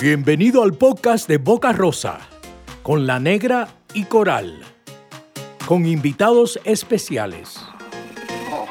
Bienvenido al podcast de Boca Rosa, con la negra y coral, con invitados especiales. Oh.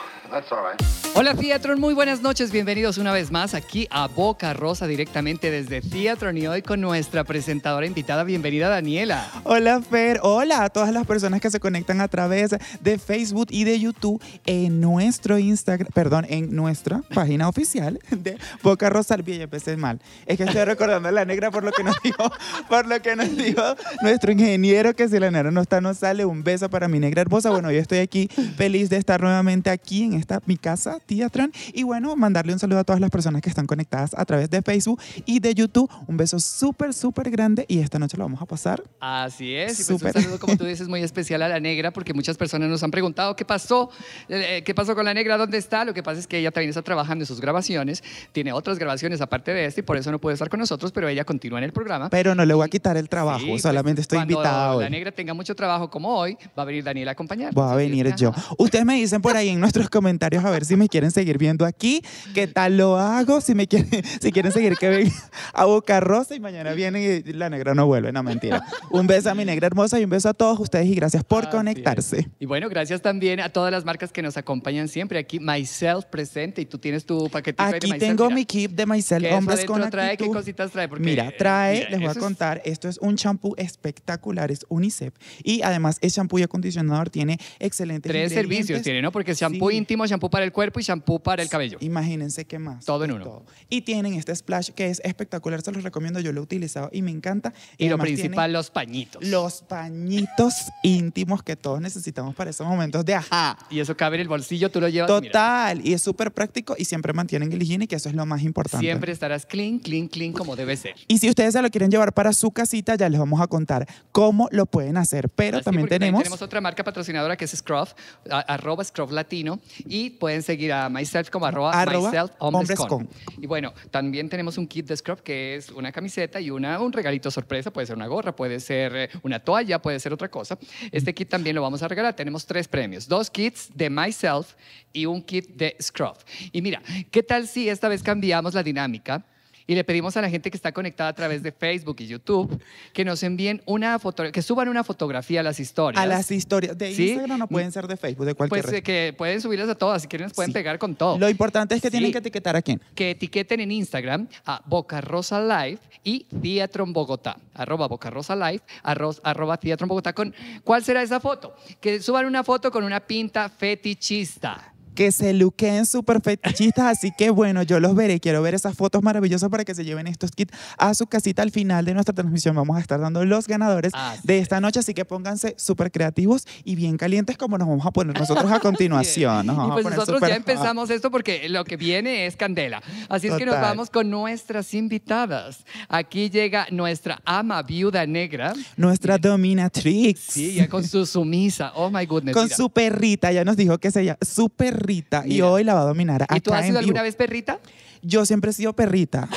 Hola Theatron, muy buenas noches, bienvenidos una vez más aquí a Boca Rosa directamente desde Theatron y hoy con nuestra presentadora invitada, bienvenida Daniela. Hola Fer, hola a todas las personas que se conectan a través de Facebook y de YouTube en nuestro Instagram, perdón, en nuestra página oficial de Boca Rosa. Bien, empecé mal. Es que estoy recordando a la negra por lo que nos dijo, por lo que nos dijo nuestro ingeniero que si la negra no está no sale. Un beso para mi negra hermosa. Bueno, yo estoy aquí feliz de estar nuevamente aquí en esta mi casa Teatron. Y bueno, mandarle un saludo a todas las personas que están conectadas a través de Facebook y de YouTube. Un beso súper, súper grande y esta noche lo vamos a pasar. Así es, y pues un saludo, como tú dices, muy especial a la negra, porque muchas personas nos han preguntado qué pasó, Eh, qué pasó con la negra, dónde está. Lo que pasa es que ella también está trabajando en sus grabaciones, tiene otras grabaciones aparte de esta y por eso no puede estar con nosotros, pero ella continúa en el programa. Pero no le voy a quitar el trabajo, Sí, pues, solamente estoy cuando invitada hoy. la negra tenga mucho trabajo como hoy, va a venir Daniela a acompañar. Voy a venir yo. Ustedes me dicen por ahí en nuestros comentarios a ver si me quieren seguir viendo aquí, qué tal lo hago, si me quieren, si quieren seguir que venga a Boca Rosa y mañana viene y la negra no vuelve, no mentira. Un beso a mi negra hermosa y un beso a todos ustedes y gracias por Así conectarse. es. Y bueno, gracias también a todas las marcas que nos acompañan siempre. Aquí Myself presente y tú tienes tu paquetito ahí de Aquí Myself, tengo mira. mi kit de Myself ¿Qué Hombres con trae? ¿Qué Actitud. cositas trae? Porque, Mira, trae, mira, les voy a eso es- contar, esto es un champú espectacular, es UNICEF. Y además, el champú y acondicionador tiene excelentes Tres servicios tiene, ¿no? Porque es shampoo Sí. íntimo, shampoo para el cuerpo y shampoo para el cabello. Imagínense qué más. Todo en uno. Y tienen este splash que es espectacular, se los recomiendo, yo lo he utilizado y me encanta. Y lo además principal, los pañitos. Los pañitos íntimos que todos necesitamos para esos momentos de ajá. Y eso cabe en el bolsillo, tú lo llevas. mira, Total, y es súper práctico y siempre mantienen el higiene, que eso es lo más importante. siempre estarás clean, clean, clean como debe ser. Y si ustedes se lo quieren llevar para su casita, ya les vamos a contar cómo lo pueden hacer. Pero Así, también tenemos, tenemos otra marca patrocinadora que es Scruff, a- arroba Scruff Latino, y pueden seguir a Myself como arroba, Arroba Myself Hombres Hombres con. con. Y bueno, también tenemos un kit de Scruff que es una camiseta y una, un regalito sorpresa, puede ser una gorra, puede ser eh, una toalla, puede ser otra cosa. Este kit también lo vamos a regalar, tenemos tres premios, dos kits de Myself y un kit de Scruff. Y mira, ¿qué tal si esta vez cambiamos la dinámica? Y le pedimos a la gente que está conectada a través de Facebook y YouTube que nos envíen una foto, que suban una fotografía a las historias. a las historias de ¿Sí? Instagram no pueden ser de Facebook, de cualquier Pues red. eh, que pueden subirlas a todas, si quieren nos pueden Sí. pegar con todo. Lo importante es que tienen que etiquetar a quién. que etiqueten en Instagram a Boca Rosa Live y Teatron Bogotá, arroba Boca Rosa Live, arroz- arroba Teatron Bogotá. Con, ¿Cuál será esa foto? Que suban una foto con una pinta fetichista. Que se luqueen súper fetichistas, así que bueno, yo los veré, quiero ver esas fotos maravillosas para que se lleven estos kits a su casita al final de nuestra transmisión. Vamos a estar dando los ganadores Así de esta noche, así que pónganse súper creativos y bien calientes como nos vamos a poner nosotros a continuación. Nos y vamos a pues poner nosotros súper ya empezamos esto porque lo que viene es candela. Así es que nos Total. vamos con nuestras invitadas. Aquí llega nuestra ama viuda negra. Nuestra dominatrix. Sí, ya con su sumisa. Oh my goodness. Con mira. su perrita, ya nos dijo que se llama su perrita y Mira. hoy la va a dominar acá ¿Y tú has sido alguna vez perrita? Yo siempre he sido perrita.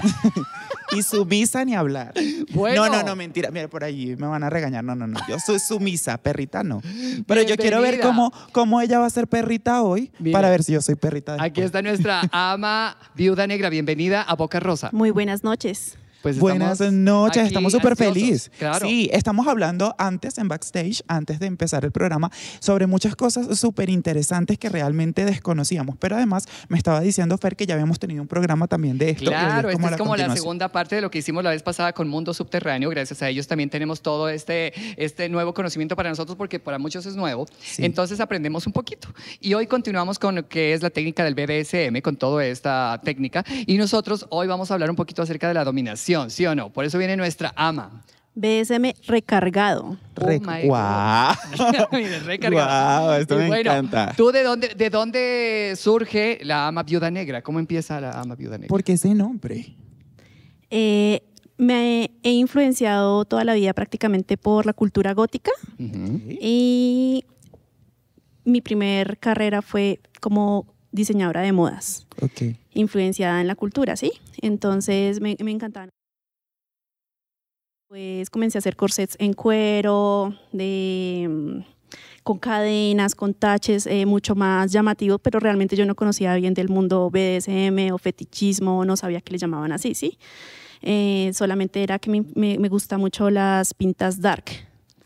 y sumisa ni hablar. Bueno. No, no, no, mentira. Mira, por allí me van a regañar. No, no, no. Yo soy sumisa, perrita no. Pero yo quiero ver cómo, cómo ella va a ser perrita hoy Mira. para ver si yo soy perrita. Aquí después. está nuestra ama viuda negra. Bienvenida a Boca Rosa. Muy buenas noches. Pues Buenas noches, estamos súper felices. Claro. Sí, estamos hablando antes en backstage, antes de empezar el programa, sobre muchas cosas súper interesantes que realmente desconocíamos. Pero además me estaba diciendo Fer que ya habíamos tenido un programa también de esto. y hoy Claro, esta es como la segunda parte de lo que hicimos la vez pasada con Mundo Subterráneo. Gracias a ellos también tenemos todo este, este nuevo conocimiento para nosotros porque para muchos es nuevo. Sí. Entonces aprendemos un poquito. Y hoy continuamos con lo que es la técnica del BDSM, con toda esta técnica. Y nosotros hoy vamos a hablar un poquito acerca de la dominación, ¿sí o no? Por eso viene nuestra ama. BSM recargado. Re- Oh. Guau, esto Y me bueno, encanta. ¿Tú de dónde, de dónde surge la ama viuda negra? ¿Cómo empieza la ama viuda negra? ¿Por qué ese nombre? Eh, me he influenciado toda la vida prácticamente por la cultura gótica y mi primer carrera fue como diseñadora de modas, Ok. influenciada en la cultura, ¿sí? Entonces me, me encantaban. Pues comencé a hacer corsets en cuero, mm, con cadenas, con taches, eh, mucho más llamativos, pero realmente yo no conocía bien del mundo BDSM o fetichismo, no sabía que le llamaban así, ¿sí? eh, solamente era que me, me, me gusta mucho las pintas dark,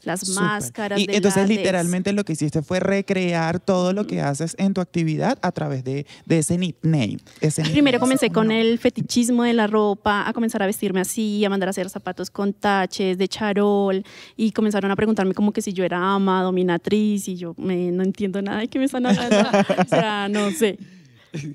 las Súper. máscaras. Y de entonces látex. literalmente lo que hiciste fue recrear todo lo que haces en tu actividad a través de, de ese nickname. ese Primero nickname. comencé con el fetichismo de la ropa, a comenzar a vestirme así, a mandar a hacer zapatos con taches, de charol, y comenzaron a preguntarme como que si yo era ama, dominatriz, y yo me, no entiendo nada de qué me están hablando. o sea, no sé.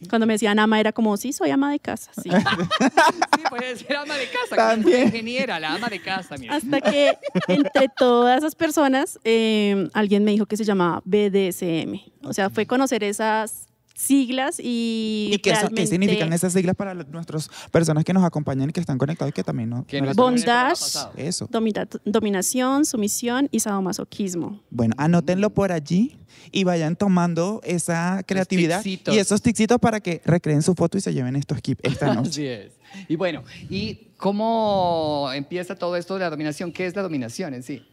Cuando me decían ama era como, sí, soy ama de casa, sí. Sí, puede ser ama de casa. También. También. ingeniera, la ama de casa, mira. Hasta que entre todas esas personas, eh, alguien me dijo que se llamaba BDSM. O sea, fue conocer esas siglas y... ¿Y qué, significan esas siglas para nuestras personas que nos acompañan y que están conectados y que también no? Que no pasado. Eso. domina- dominación, sumisión y sadomasoquismo. Bueno, anótenlo por allí y vayan tomando esa creatividad ticsitos. y esos tixitos para que recreen su foto y se lleven estos kits esta noche. Así es. Y bueno, ¿y cómo empieza todo esto de la dominación? ¿Qué es la dominación en sí?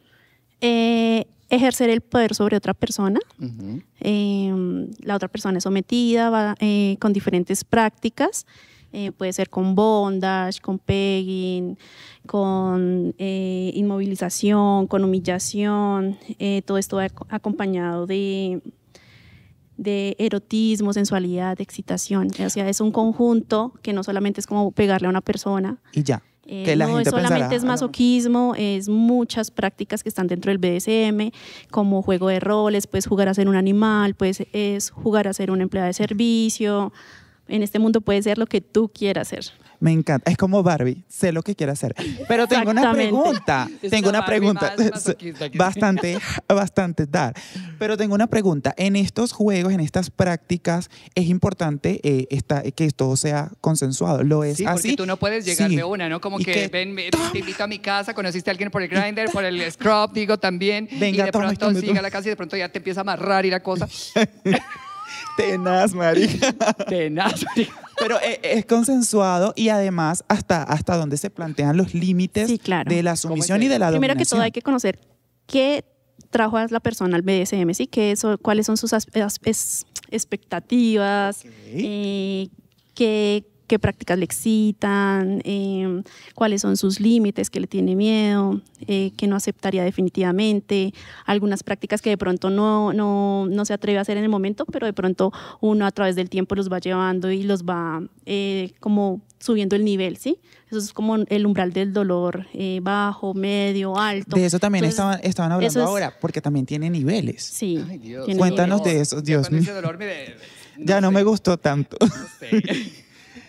Eh, ejercer el poder sobre otra persona. Ujú. Eh, la otra persona es sometida va, eh, con diferentes prácticas. Eh, puede ser con bondage, con pegging, con eh, inmovilización, con humillación. eh, todo esto va ac- acompañado de, de erotismo, sensualidad, excitación. O sea, es un conjunto que no solamente es como pegarle a una persona, Y ya. Eh, que la no gente es solamente pensará, es "Ah, no". masoquismo, es muchas prácticas que están dentro del BDSM, como juego de roles, puedes jugar a ser un animal, puedes es jugar a ser una empleada de servicio. En este mundo puede ser lo que tú quieras ser. Me encanta. Es como Barbie. Sé lo que quiere hacer. Pero tengo una pregunta. Tengo una Barbie pregunta. que- bastante, bastante dar. Pero tengo una pregunta. En estos juegos, en estas prácticas, es importante eh, esta- que todo sea consensuado. ¿Lo es Sí, así? porque tú no puedes llegar Sí. de una, ¿no? Como Y que, ven, me- te invito a mi casa, conociste a alguien por el grinder, por el scrub, digo también, Venga, y de pronto sigue a la casa y de pronto ya te empieza a amarrar y la cosa. Tenaz, marica. Tenaz. Pero eh, es consensuado y además hasta, hasta donde se plantean los límites Sí, claro. de la ¿Cómo sumisión y de la Primero que todo dominación. hay que conocer qué trajo a la persona al BDSM, ¿sí? ¿Qué eso- cuáles son sus as- as- es- expectativas, eh, qué, qué prácticas le excitan, eh, cuáles son sus límites, qué le tiene miedo, eh, qué no aceptaría definitivamente, algunas prácticas que de pronto no, no, no se atreve a hacer en el momento, pero de pronto uno a través del tiempo los va llevando y los va eh, como subiendo el nivel, ¿sí? Eso es como el umbral del dolor, eh, bajo, medio, alto. De eso también Entonces, estaban, estaban hablando es- ahora, porque también tiene niveles. Sí. Ay, Dios. tiene Cuéntanos niveles. de eso, Dios con ese mío. ya no sé, me gustó tanto. no sé.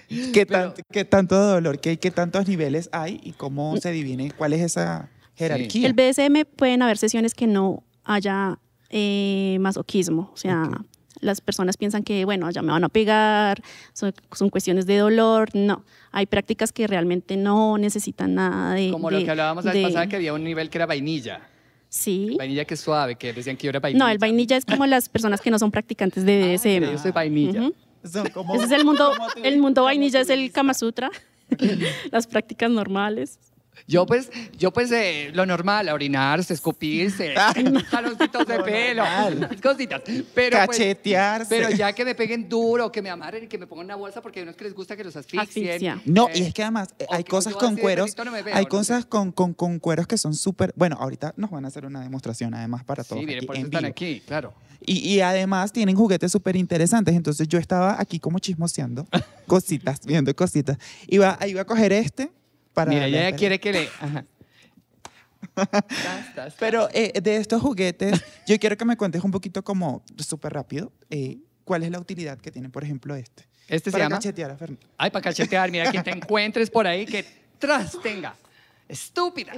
¿Qué, Pero- tan- qué tanto dolor? ¿Qué, ¿Qué tantos niveles hay? ¿Y cómo se divide? ¿Cuál es esa jerarquía? El BDSM pueden haber sesiones que no haya eh, masoquismo, o sea, Ok. las personas piensan que, bueno, ya me van a pegar, son, son cuestiones de dolor, no. Hay prácticas que realmente no necesitan nada de... Como lo de- que hablábamos la vez de- pasada, que había un nivel que era vainilla. Sí. Vainilla que es suave, que decían que yo era vainilla. No, el vainilla es como las personas que no son practicantes de Ah, BDSM. que yo soy vainilla. Ujú. Son como- Ese es el mundo, el mundo vainilla es el. Kama Sutra, las prácticas normales. Yo pues, yo pues eh, lo normal, orinarse, escupirse, jaloncitos de pelo, cositas. Pero, pues, Cachetearse. pero ya que me peguen duro, que me amarren y que me pongan una bolsa porque hay unos que les gusta que los asfixien. Asfixia. No, Eh, y es que además eh, hay que cosas con cueros, no me veo, hay no cosas sé. con, con, con cueros que son súper, bueno, ahorita nos van a hacer una demostración además para todos Sí, miren, aquí por eso en están vivo. aquí, claro. Y, y además tienen juguetes súper interesantes, entonces yo estaba aquí como chismoseando cositas, viendo cositas. Iba, iba a coger este para... Mira, ella ya quiere que le... Ajá. Pero eh, de estos juguetes, yo quiero que me cuentes un poquito como súper rápido, eh, cuál es la utilidad que tiene, por ejemplo, este. Este se para llama... cachetear a Fernando. Ay, para cachetear, mira, quien te encuentres por ahí que tras tenga. Estúpida.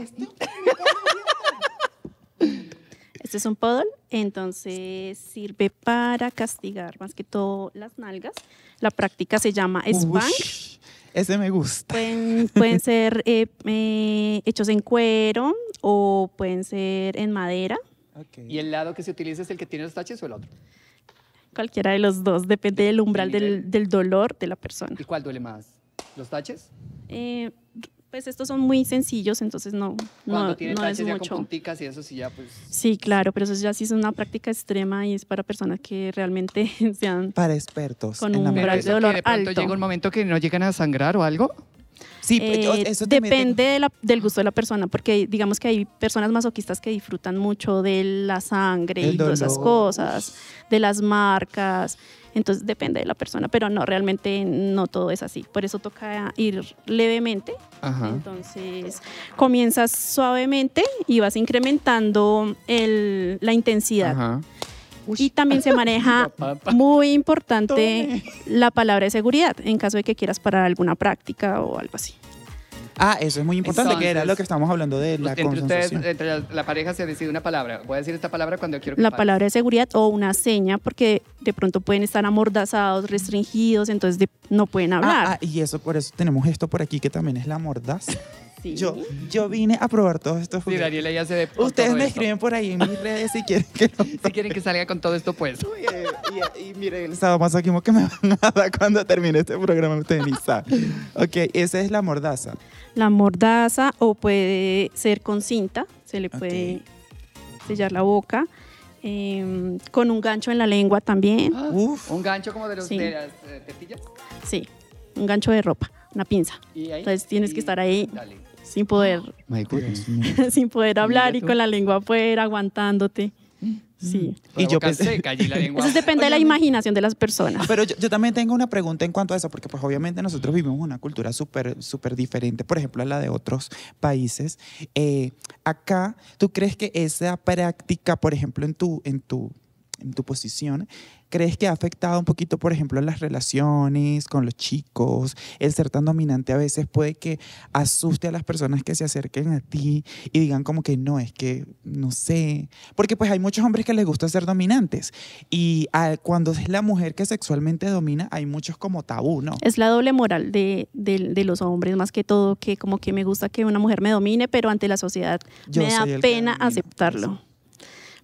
Este es un podol, entonces sirve para castigar más que todo las nalgas. La práctica se llama spank. Ush, ese me gusta. Pueden, pueden ser eh, eh, hechos en cuero o pueden ser en madera. ¿Y el lado que se utiliza es el que tiene los taches o el otro? Cualquiera de los dos, depende del umbral del, del dolor de la persona. ¿Y cuál duele más? ¿Los taches? Eh, pues estos son muy sencillos, entonces no, Cuando no, tiene no es ya con mucho. punticas y eso sí ya pues... Sí, claro, pero eso ya sí es una práctica extrema y es para personas que realmente sean Para expertos. Con en la un umbral de dolor de pronto alto. llega un momento que no llegan a sangrar o algo. Sí, Eh, pues, eso también depende de la- del gusto de la persona, porque digamos que hay personas masoquistas que disfrutan mucho de la sangre El y todas esas cosas, de las marcas. Entonces depende de la persona, pero no, realmente no todo es así. Por eso toca ir levemente. Ajá. Entonces comienzas suavemente y vas incrementando el- la intensidad. Ajá. Y también se maneja muy importante la palabra de seguridad en caso de que quieras parar alguna práctica o algo así. Ah, eso es muy importante, que era lo que estamos hablando de la entre ustedes, entre la, la pareja se decide una palabra. Voy a decir esta palabra cuando quiero que La pare. palabra de seguridad o una seña porque de pronto pueden estar amordazados, restringidos, entonces de- no pueden hablar. Ah, ah, y eso por eso tenemos esto por aquí que también es la mordaza. Sí. Yo, yo vine a probar todos estos Sí, juguetes. Daniela ya se ve por Ustedes todo me esto. escriben por ahí en mis redes si quieren que lo Si quieren que salga con todo esto pues. y, y, y miren el sadomasoquismo que me van a dar cuando termine este programa, ustedes ni saben. Ok, esa es la mordaza. La mordaza o puede ser con cinta, se le puede sellar la boca, em, con un gancho en la lengua también, Uf. Un gancho como de, los, Sí. de las eh, tetillas. sí, un gancho de ropa, una pinza, Y ahí, Entonces tienes y- que estar ahí. Dale. Sin poder, goodness. sin poder hablar y con la lengua afuera, aguantándote. Sí. Y yo pensé-. Entonces depende de la imaginación de las personas. Pero yo, yo también tengo una pregunta en cuanto a eso, porque pues obviamente nosotros vivimos una cultura súper súper diferente, por ejemplo, a la de otros países. Eh, acá, ¿tú crees que esa práctica, por ejemplo, en tu, en tu, en tu posición, crees que ha afectado un poquito, por ejemplo, las relaciones con los chicos? El ser tan dominante a veces puede que asuste a las personas que se acerquen a ti y digan como que no, es que no sé. Porque pues hay muchos hombres que les gusta ser dominantes y ah, cuando es la mujer que sexualmente domina, hay muchos como tabú, ¿no? Es la doble moral de, de- de los hombres, más que todo, que como que me gusta que una mujer me domine, pero ante la sociedad Yo me da pena aceptarlo.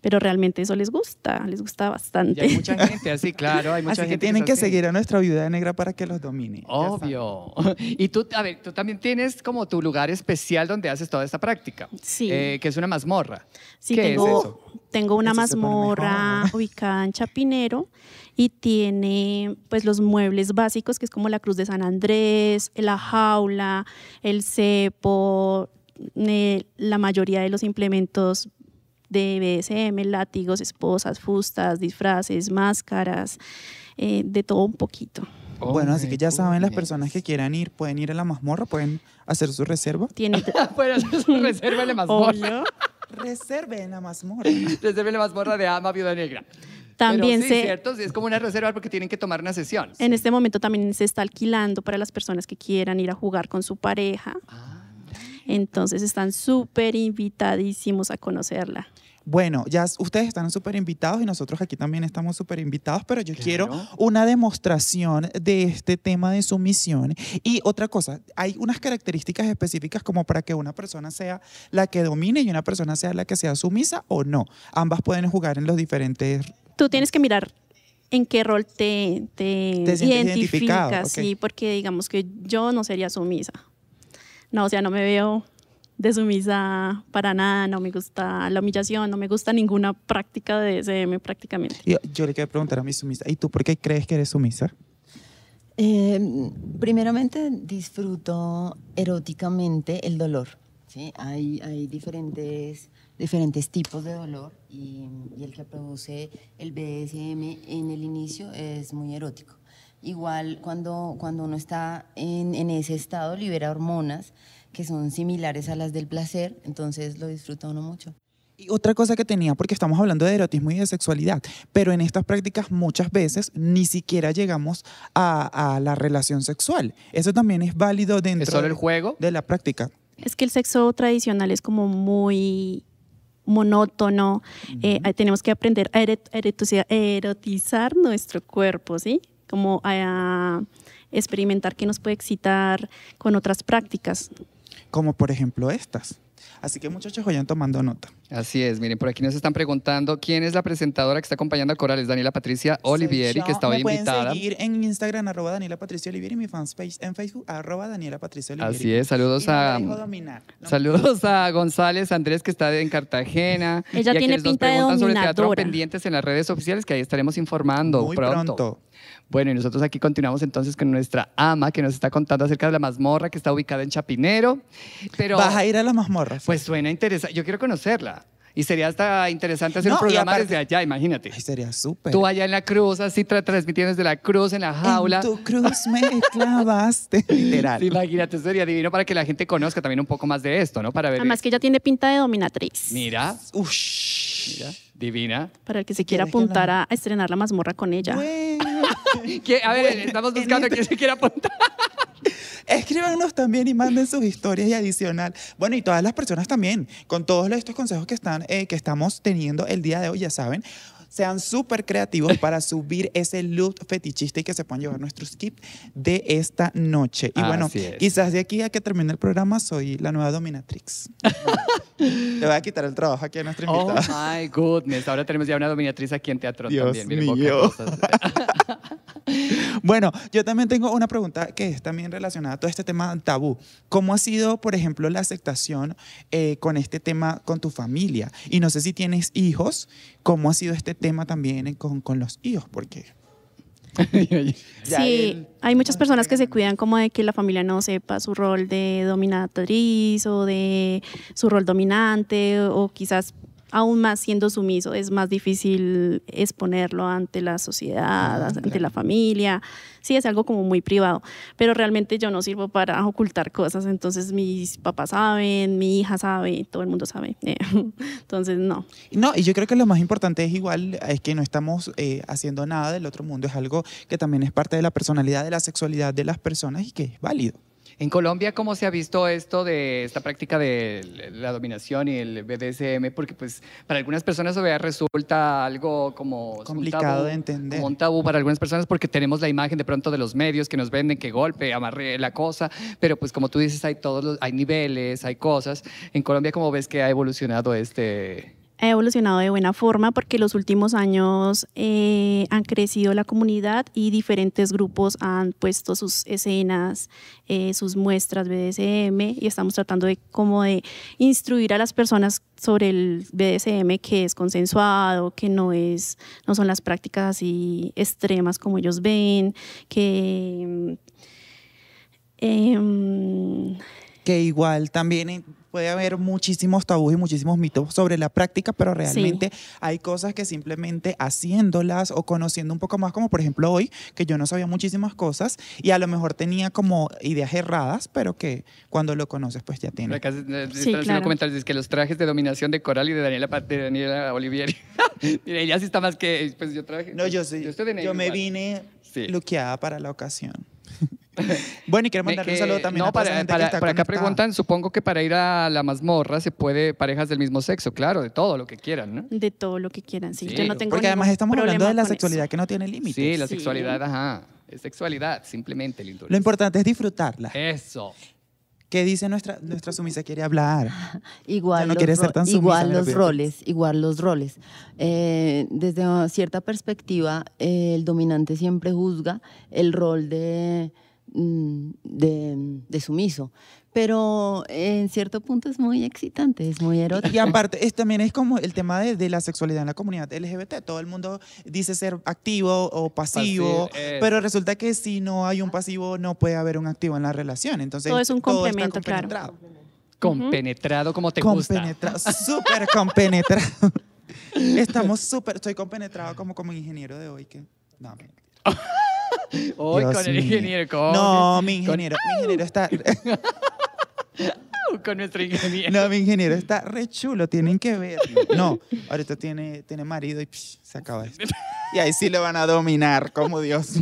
Pero realmente eso les gusta, les gusta Y bastante. hay mucha gente así, claro. Hay mucha Así que gente tienen es que seguir a nuestra viuda negra para que los domine. Obvio. Y tú, a ver, tú también tienes como tu lugar especial donde haces toda esta práctica. Sí. Eh, que es una mazmorra. Sí, ¿Qué es tengo, eso? tengo una Eso mazmorra ubicada en Chapinero y tiene pues los muebles básicos, que es como la cruz de San Andrés, la jaula, el cepo, eh, la mayoría de los implementos de BSM, látigos, esposas, fustas, disfraces, máscaras, eh, de todo un poquito. Bueno, así que ya saben, las personas que quieran ir pueden ir a la mazmorra, pueden hacer su reserva. Tiene Pueden hacer su reserva de mazmorra. Obvio. Reserven la mazmorra. Reserva la mazmorra de Ama Viuda Negra. También Pero sí, se, ¿cierto? Sí, Es como una reserva porque tienen que tomar una sesión. En este momento también se está alquilando para las personas que quieran ir a jugar con su pareja. Entonces están súper invitadísimos a conocerla. Bueno, ya ustedes están súper invitados y nosotros aquí también estamos súper invitados, pero yo quiero una demostración de este tema de sumisión. Y otra cosa, hay unas características específicas como para que una persona sea la que domine y una persona sea la que sea sumisa o no. Ambas pueden jugar en los diferentes... Tú tienes que mirar en qué rol te, te, Te identificas, ok. sí, porque digamos que yo no sería sumisa. No, o sea, no me veo de sumisa para nada, no me gusta la humillación, no me gusta ninguna práctica de SM prácticamente. Yo, yo le quiero preguntar a mi sumisa, ¿y tú por qué crees que eres sumisa? Eh, primeramente disfruto eróticamente el dolor. ¿sí? Hay, hay diferentes, diferentes tipos de dolor y, y el que produce el BDSM en el inicio es muy erótico. Igual cuando, cuando uno está en, en ese estado libera hormonas que son similares a las del placer, entonces lo disfruta uno mucho. Y otra cosa que tenía, porque estamos hablando de erotismo y de sexualidad, pero en estas prácticas muchas veces ni siquiera llegamos a, a la relación sexual. Eso también es válido dentro ¿Es solo de- el juego? de la práctica. Es que el sexo tradicional es como muy monótono. Eh, ahí tenemos que aprender a erotizar nuestro cuerpo, ¿sí? Como a, experimentar qué nos puede excitar con otras prácticas. como por ejemplo estas. Así que muchachos vayan tomando nota. Así es, miren, por aquí nos están preguntando quién es la presentadora que está acompañando a Coral. Es Daniela Patricia Olivieri, que está hoy Me pueden invitada. seguir en Instagram, arroba Daniela Patricia Olivieri, y mi fanpage en Facebook, arroba Daniela Patricia Olivieri. Así es, saludos Y no a- dejo dominar, ¿no? Saludos a González Andrés, que está en Cartagena. Ella y a tiene quienes nos pinta de preguntan sobre teatro dominadora. pendientes en las redes oficiales, que ahí estaremos informando Muy pronto. pronto. Bueno, y nosotros aquí continuamos entonces con nuestra ama, que nos está contando acerca de la mazmorra que está ubicada en Chapinero. Pero, Vas a ir a las mazmorras. pues suena interesante. Yo quiero conocerla. Y sería hasta interesante hacer No, un programa aparte- desde allá, imagínate. Ay, sería súper. Tú allá en la cruz, así tra- transmitiendo desde la cruz en la jaula. En tu cruz me clavaste. Literal. Sí, imagínate, sería divino para que la gente conozca también un poco más de esto, ¿no? Para ver. Además que ella tiene pinta de dominatriz. Mira, Ush. mira, divina. Para el que se quiera ¿Quieres que la- apuntar a, a estrenar la mazmorra con ella. Bueno. ¿Qué? A ver, Bueno, estamos buscando quién se quiera apuntar. Escríbanos también y manden sus historias y adicional. Bueno, y todas las personas también, con todos estos consejos que, están, eh, que estamos teniendo el día de hoy, ya saben, sean súper creativos para subir ese look fetichista y que se puedan llevar nuestros skip de esta noche. Y bueno, es. quizás de aquí a que termine el programa soy la nueva dominatrix. Le voy a quitar el trabajo aquí a nuestra Oh invitada. my goodness. Ahora tenemos ya una dominatriz aquí en teatro Dios también. Miren, mío. Bueno, yo también tengo una pregunta que es también relacionada a todo este tema tabú. ¿Cómo ha sido, por ejemplo, la aceptación eh, con este tema con tu familia? Y no sé si tienes hijos, ¿cómo ha sido este tema también eh, con, con los hijos? Porque Sí, hay muchas personas que se cuidan como de que la familia no sepa su rol de dominatriz o de su rol dominante o quizás aún más siendo sumiso es más difícil exponerlo ante la sociedad, Ah, ante claro. la familia. Sí, es algo como muy privado, pero realmente yo no sirvo para ocultar cosas, entonces mis papás saben, mi hija sabe, todo el mundo sabe. Entonces, no. No, y yo creo que lo más importante es igual, es que no estamos eh, haciendo nada del otro mundo, es algo que también es parte de la personalidad, de la sexualidad de las personas y que es válido. En Colombia, ¿cómo se ha visto esto de esta práctica de la dominación y el BDSM? Porque pues para algunas personas vea, resulta algo como un Complicado tabú, de entender. Como un tabú para algunas personas porque tenemos la imagen de pronto de los medios que nos venden que golpe, amarre la cosa, pero pues como tú dices hay todos los, hay niveles, hay cosas. En Colombia, ¿cómo ves que ha evolucionado este? Ha evolucionado de buena forma porque los últimos años eh, han crecido la comunidad y diferentes grupos han puesto sus escenas, eh, sus muestras BDSM y estamos tratando de como de instruir a las personas sobre el BDSM que es consensuado, que no es no son las prácticas así extremas como ellos ven, que em, que igual también puede haber muchísimos tabús y muchísimos mitos sobre la práctica, pero realmente hay cosas que simplemente haciéndolas o conociendo un poco más, como por ejemplo hoy, que yo no sabía muchísimas cosas y a lo mejor tenía como ideas erradas, pero que cuando lo conoces pues ya Por tiene. acá se- están Sí, haciendo claro. comentarios dice que los trajes de dominación de Coral y de Daniela, de Daniela Olivieri. Mira, ella sí está más que pues yo traje. No, yo sí. Yo, estoy de negro yo me igual. vine Sí. luqueada para la ocasión. bueno, y quiero Me- mandar un saludo también no, a toda esa para, gente para- que está para acá conectada. preguntan, supongo que para ir a la mazmorra se puede parejas del mismo sexo, claro, de todo lo que quieran, ¿no? de todo lo que quieran. Sí, Sí. yo no tengo Porque además estamos hablando de la eso. sexualidad que no tiene límites. Sí, la Sí. sexualidad, ajá. Es sexualidad, simplemente, lindo. Lo importante es disfrutarla. Eso. ¿Qué dice nuestra, nuestra sumisa? Quiere hablar. Igual, no los, quiere ser tan sumisa, igual los roles, igual los roles. Eh, desde cierta perspectiva, eh, el dominante siempre juzga el rol de, de, de sumiso, pero en cierto punto es muy excitante, es muy erótico. Y aparte, es, también es como el tema de, de la sexualidad en la comunidad LGBT. Todo el mundo dice ser activo o pasivo, pero resulta que si no hay un pasivo, no puede haber un activo en la relación. Entonces, Todo es un complemento, claro. compenetrado. Como te gusta. Compenetrado, súper compenetrado. Estamos súper, estoy compenetrado como como ingeniero de hoy. Que, no, Hoy Dios con el ingeniero. Con, no, mi con- ingeniero, mi ingeniero está, Con, nuestro ingeniero. no, mi ingeniero está re chulo, tienen que ver. No, ahorita tiene, tiene marido y psh, se acaba esto. Y ahí sí lo van a dominar, como Dios.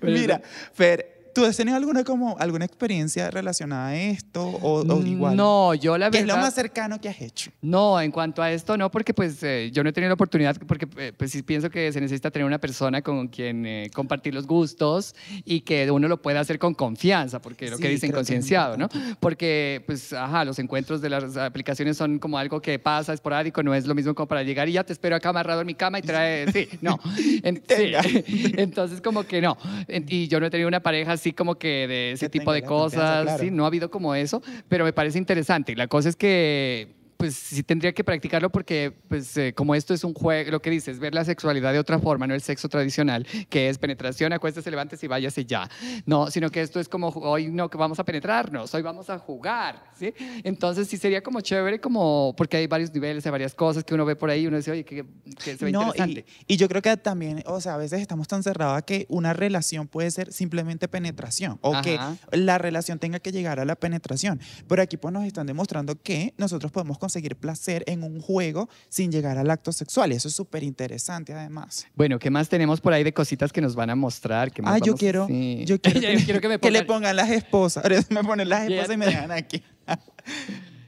Mira, Fer, ¿Tú has tenido alguna, como, alguna experiencia relacionada a esto o, o igual? No, yo la ¿Qué verdad. es lo más cercano que has hecho? No, en cuanto a esto no, porque pues eh, yo no he tenido la oportunidad, porque eh, pues sí pienso que se necesita tener una persona con quien eh, compartir los gustos y que uno lo pueda hacer con confianza, porque lo Sí, que dicen concienciado, ¿no? Porque pues, ajá, los encuentros de las aplicaciones son como algo que pasa esporádico, no es lo mismo como para llegar y ya te espero acá amarrado en mi cama y trae, sí, no. En- sí. Entonces como que no. Y yo no he tenido una pareja así como que de ese Que tipo de cosas, claro. sí, no ha habido como eso, pero me parece interesante. La cosa es que pues sí tendría que practicarlo porque pues eh, como esto es un juego, lo que dices, ver la sexualidad de otra forma, no el sexo tradicional, que es penetración, acuéstese, levántese y váyase ya. No, sino que esto es como hoy no que vamos a penetrarnos, hoy vamos a jugar, ¿sí? Entonces sí sería como chévere como porque hay varios niveles, hay varias cosas que uno ve por ahí y uno dice, "Oye, que, que se ve No, interesante." y, y yo creo que también, o sea, a veces estamos tan cerrados que una relación puede ser simplemente penetración o que Ajá. la relación tenga que llegar a la penetración. Pero aquí pues nos están demostrando que nosotros podemos conseguir placer en un juego sin llegar al acto sexual y eso es súper interesante además. Bueno, ¿qué más tenemos por ahí de cositas que nos van a mostrar? ¿Qué más Ah, yo quiero, sí. yo quiero, Yo quiero que me le pongan- las esposas. Ahora me ponen las esposas y me dejan aquí.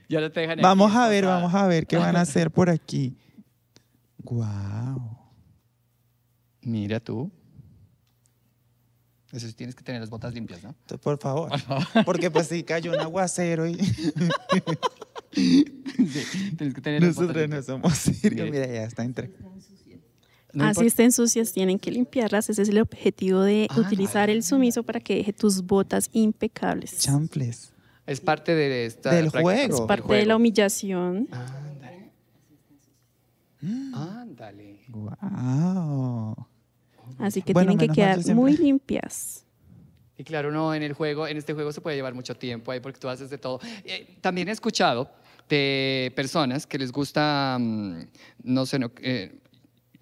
Ya lo te dejan aquí, Vamos a ver, vamos a ver qué van a hacer por aquí. Wow. Mira tú. Eso sí tienes que tener las botas limpias, ¿no? Por favor. Porque pues sí cayó un aguacero y Tienes que tener las botas nosotros no somos sirios. Bien. Mira, ya está entre. No Así estén sucias, tienen que limpiarlas. Ese es el objetivo de Ah, utilizar el sumiso para que deje tus botas impecables. Champles. Es parte de esta Del práctica. juego. Es parte de la humillación. Ándale. Ándale. Wow. Así que Bueno, tienen que quedar siempre- muy limpias. Y claro, no, en el juego, en este juego se puede llevar mucho tiempo ahí porque tú haces de todo. Eh, también he escuchado de personas que les gusta, mm, no sé, no, eh,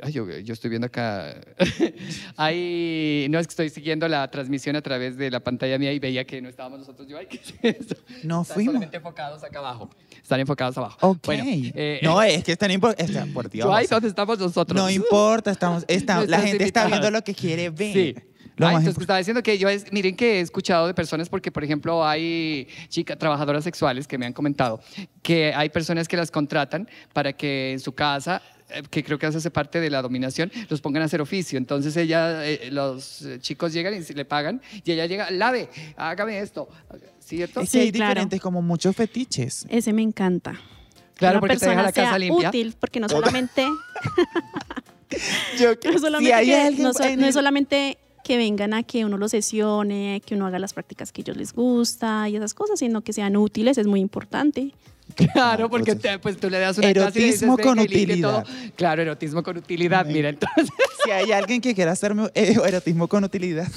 ay, yo, yo estoy viendo acá, hay, no es que estoy siguiendo la transmisión a través de la pantalla mía y veía que no estábamos nosotros, yo, ay, ¿qué es eso? No Están fuimos. solamente enfocados acá abajo, están enfocados abajo. Ok. Bueno, eh, no, es que están importantes. Por Dios. yo, ay, ¿dónde estamos nosotros? No importa, estamos, la gente está viendo lo que quiere ver. Sí. Lo Ah, entonces estaba diciendo que yo, es, miren que he escuchado de personas, porque por ejemplo hay chicas trabajadoras sexuales que me han comentado que hay personas que las contratan para que en su casa, eh, que creo que hace parte de la dominación, los pongan a hacer oficio. Entonces ella, eh, los chicos llegan y le pagan y ella llega, lave, hágame esto, ¿cierto? Es que Sí, hay claro. diferentes, como muchos fetiches. Ese me encanta. Claro, Una porque te deja persona la casa limpia. útil, porque no solamente, Yo, no si solamente hay que- alguien no, so- no es solamente que vengan a que uno los sesione, que uno haga las prácticas que ellos les gusta y esas cosas, sino que sean útiles, es muy importante. Claro, porque te- pues tú le das una clase y le dices, Erotismo "Venga, con utilidad". todo. Claro, erotismo con utilidad. Mira, entonces. Si hay alguien que quiera hacerme eh, erotismo con utilidad.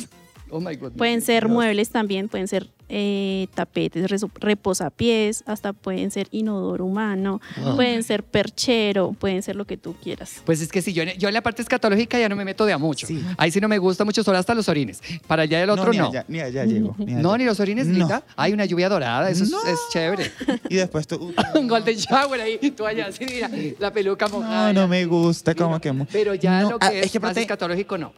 Oh my God. Pueden ser muebles también, pueden ser eh, tapetes, reposapiés, hasta pueden ser inodoro humano, pueden ser perchero, pueden ser lo que tú quieras. Pues es que si yo, en- yo en la parte escatológica ya no me meto de a mucho. Sí. Ahí sí no me gusta mucho, solo hasta los orines. Para allá el otro ni no. allá, ni allá llego. ni No, ni los orines, No. linda. Hay una lluvia dorada, eso es- No. es, chévere. Y después tú. Un golden shower ahí, tú allá, así, mira, la peluca mojada. No, no me gusta, como que. Pero ya No, lo que ah, es, que más aparte- escatológico, no.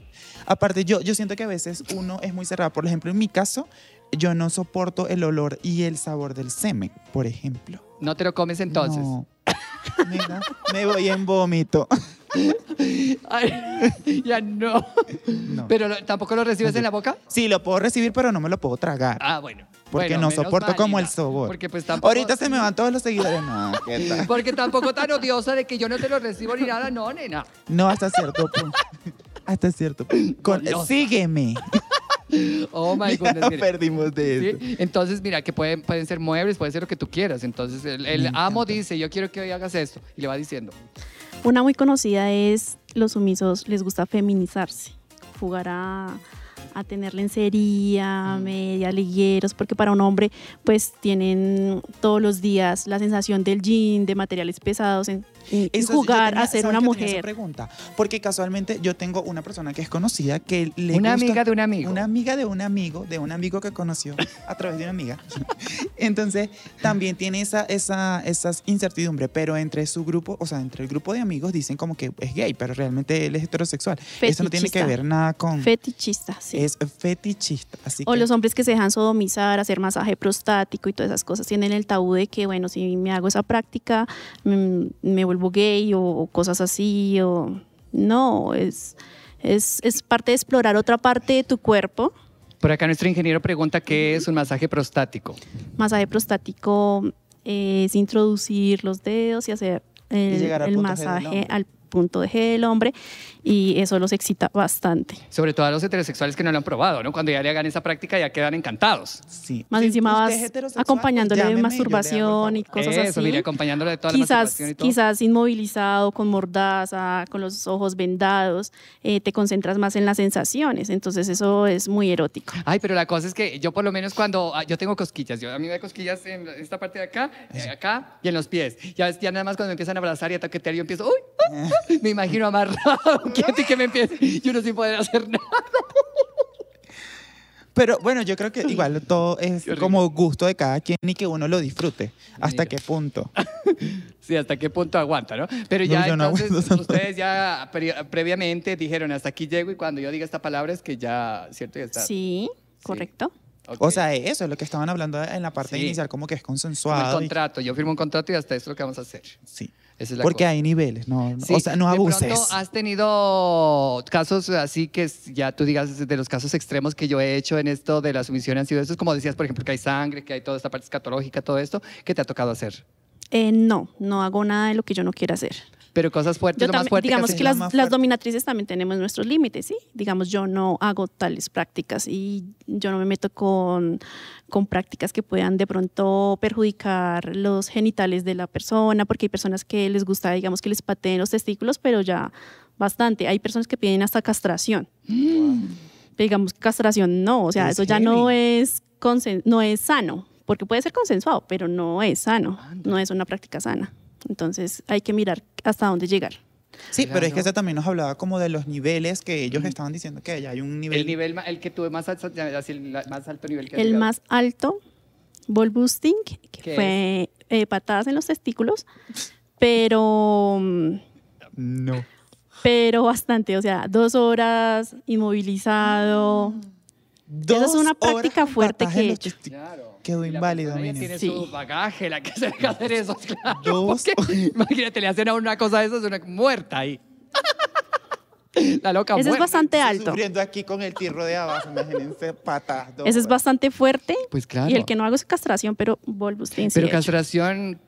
Aparte, yo, yo siento que a veces uno es muy cerrado. Por ejemplo, en mi caso, yo no soporto el olor y el sabor del semen, por ejemplo. No te lo comes entonces. No. Mira, me voy en vómito. Ay, ya no. No. Pero tampoco lo recibes en la boca. Sí, lo puedo recibir, pero no me lo puedo tragar. Ah, bueno. porque Bueno, no soporto mal, como el sabor. Porque pues tampoco. Ahorita se me van todos los seguidores. No, ¿qué tal? Porque tampoco tan odiosa de que yo no te lo recibo ni nada, no, nena. No, hasta cierto punto. Hasta cierto punto. Con- sígueme. Oh my Ya goodness, mira. perdimos de eso. ¿Sí? Entonces, mira, que pueden, pueden ser muebles, puede ser lo que tú quieras. Entonces, el, el amo dice, yo quiero que hoy hagas esto. Y le va diciendo. Una muy conocida es los sumisos les gusta feminizarse, jugar a, a tener lencería, media, ligueros, porque para un hombre pues tienen todos los días la sensación del jean, de materiales pesados. en- y Eso jugar tenía- a ser ¿sabes una tenía esa mujer. pregunta? Porque casualmente yo tengo una persona que es conocida que le Una gusta- amiga de un amigo. Una amiga de un amigo, de un amigo que conoció a través de una amiga. Entonces, también tiene esa, esa, esas incertidumbres, pero entre su grupo, o sea, entre el grupo de amigos dicen como que es gay, pero realmente él es heterosexual. Eso no tiene que ver nada con... Fetichista, sí. Es fetichista. Así O que, los hombres que se dejan sodomizar, hacer masaje prostático y todas esas cosas, tienen el tabú de que, bueno, si me hago esa práctica, mm, me vuelvo gay o, o cosas así, o no, es, es, es parte de explorar otra parte de tu cuerpo. Por acá nuestro ingeniero pregunta qué es un masaje prostático. Masaje prostático eh, es introducir los dedos y hacer el, al el masaje al punto G del hombre y eso los excita bastante. Sobre todo a los heterosexuales que no lo han probado, ¿no? Cuando ya le hagan esa práctica ya quedan encantados. sí. Más Si encima vas acompañándole de masturbación y favor. cosas Eso, así. mire, acompañándolo de toda la quizás, masturbación y todo. quizás inmovilizado, con mordaza, con los ojos vendados, eh, te concentras más en las sensaciones. Entonces eso es muy erótico. Ay, pero la cosa es que yo por lo menos cuando ah, yo tengo cosquillas, yo a mí me da cosquillas en esta parte de acá, eh, acá y en los pies. Ya, ya nada más cuando me empiezan a abrazar y a toquetear, yo empiezo, uy, ah, ah", me imagino amarrado, quieto y que me empiece, y uno sin poder hacer nada. Pero bueno, yo creo que igual todo es como gusto de cada quien y que uno lo disfrute. ¿Hasta Mira. qué punto? Sí, hasta qué punto aguanta, ¿no? Pero No, ya yo no entonces aguanto tanto. ustedes ya pre- previamente dijeron hasta aquí llego y cuando yo diga esta palabra es que ya, ¿cierto? Ya está. Sí, correcto. O sea, eso es lo que estaban hablando en la parte Sí. inicial, como que es Como el consensuado. y- contrato, yo firmo un contrato y hasta esto es lo que vamos a hacer. sí. Esa es la Porque cosa. hay niveles, no, Sí, o sea, no de abuses. pronto has tenido casos así que ya tú digas de los casos extremos que yo he hecho en esto de la sumisión han sido estos, como decías, por ejemplo, que hay sangre, que hay toda esta parte escatológica, todo esto, ¿qué te ha tocado hacer? Eh, no, no hago nada de lo que yo no quiera hacer. Pero cosas fuertes, Yo lo más fuerte digamos has que las, dominatrices también tenemos nuestros límites, ¿sí? Digamos, yo no hago tales prácticas y yo no me meto con, con prácticas que puedan de pronto perjudicar los genitales de la persona, porque hay personas que les gusta, digamos, que les pateen los testículos, pero ya bastante. Hay personas que piden hasta castración. Digamos, castración no, o sea, Es eso ya no es, consen- no es sano, porque puede ser consensuado, pero no es sano, no es una práctica sana. Entonces hay que mirar hasta dónde llegar. Sí, pero es que eso también nos hablaba como de los niveles que ellos estaban diciendo que ya hay un nivel. El nivel, el que tuve más, alto- así, el la- más alto nivel que El llegado. más alto, ball boosting, que ¿Qué fue eh, patadas en los testículos, pero, No. pero bastante, o sea, dos horas inmovilizado. Esa es una Dos práctica fuerte que he hecho. Claro. Quedó la inválido, mire. tiene Sí. su bagaje, la que se deja hacer eso, claro. Dos porque, imagínate, le hacen a una cosa de esas, una muerta ahí. La loca Ese es bastante Estoy alto. Sufriendo aquí con el tirro de abajo, imagínense patas. Ese es bastante fuerte. Pues claro. Y el que no hago es castración, pero sí Pero castración,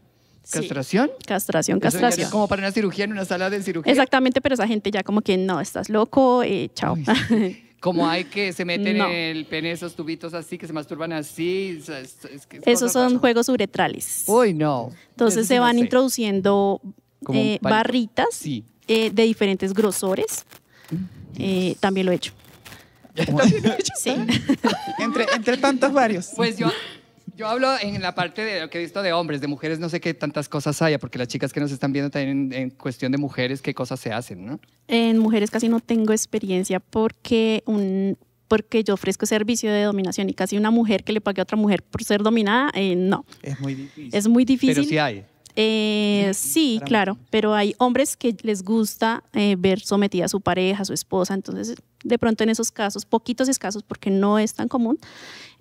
Sí. ¿castración? Castración, castración. es como para una cirugía en una sala de cirugía. Exactamente, pero esa gente ya como que no, estás loco, eh, chao. Como hay que se meten No. en el pene esos tubitos así, que se masturban así. es- es- es que es Esos son raras. juegos uretrales. Uy, no. Entonces Eso sí se no van sé. introduciendo eh, barritas Sí. eh, de diferentes grosores. Eh, también lo he hecho. Sí. Entre, entre tantos varios. Pues yo, yo hablo en la parte de lo que he visto de hombres, de mujeres, no sé qué tantas cosas haya, porque las chicas que nos están viendo también en, en cuestión de mujeres, qué cosas se hacen, ¿no? En mujeres casi no tengo experiencia porque un porque yo ofrezco servicio de dominación y casi una mujer que le pague a otra mujer por ser dominada, eh, no. Es muy difícil. Es muy difícil. Pero sí hay. Eh, sí, claro, pero hay hombres que les gusta eh, ver sometida a su pareja, a su esposa, entonces de pronto en esos casos, poquitos escasos porque no es tan común,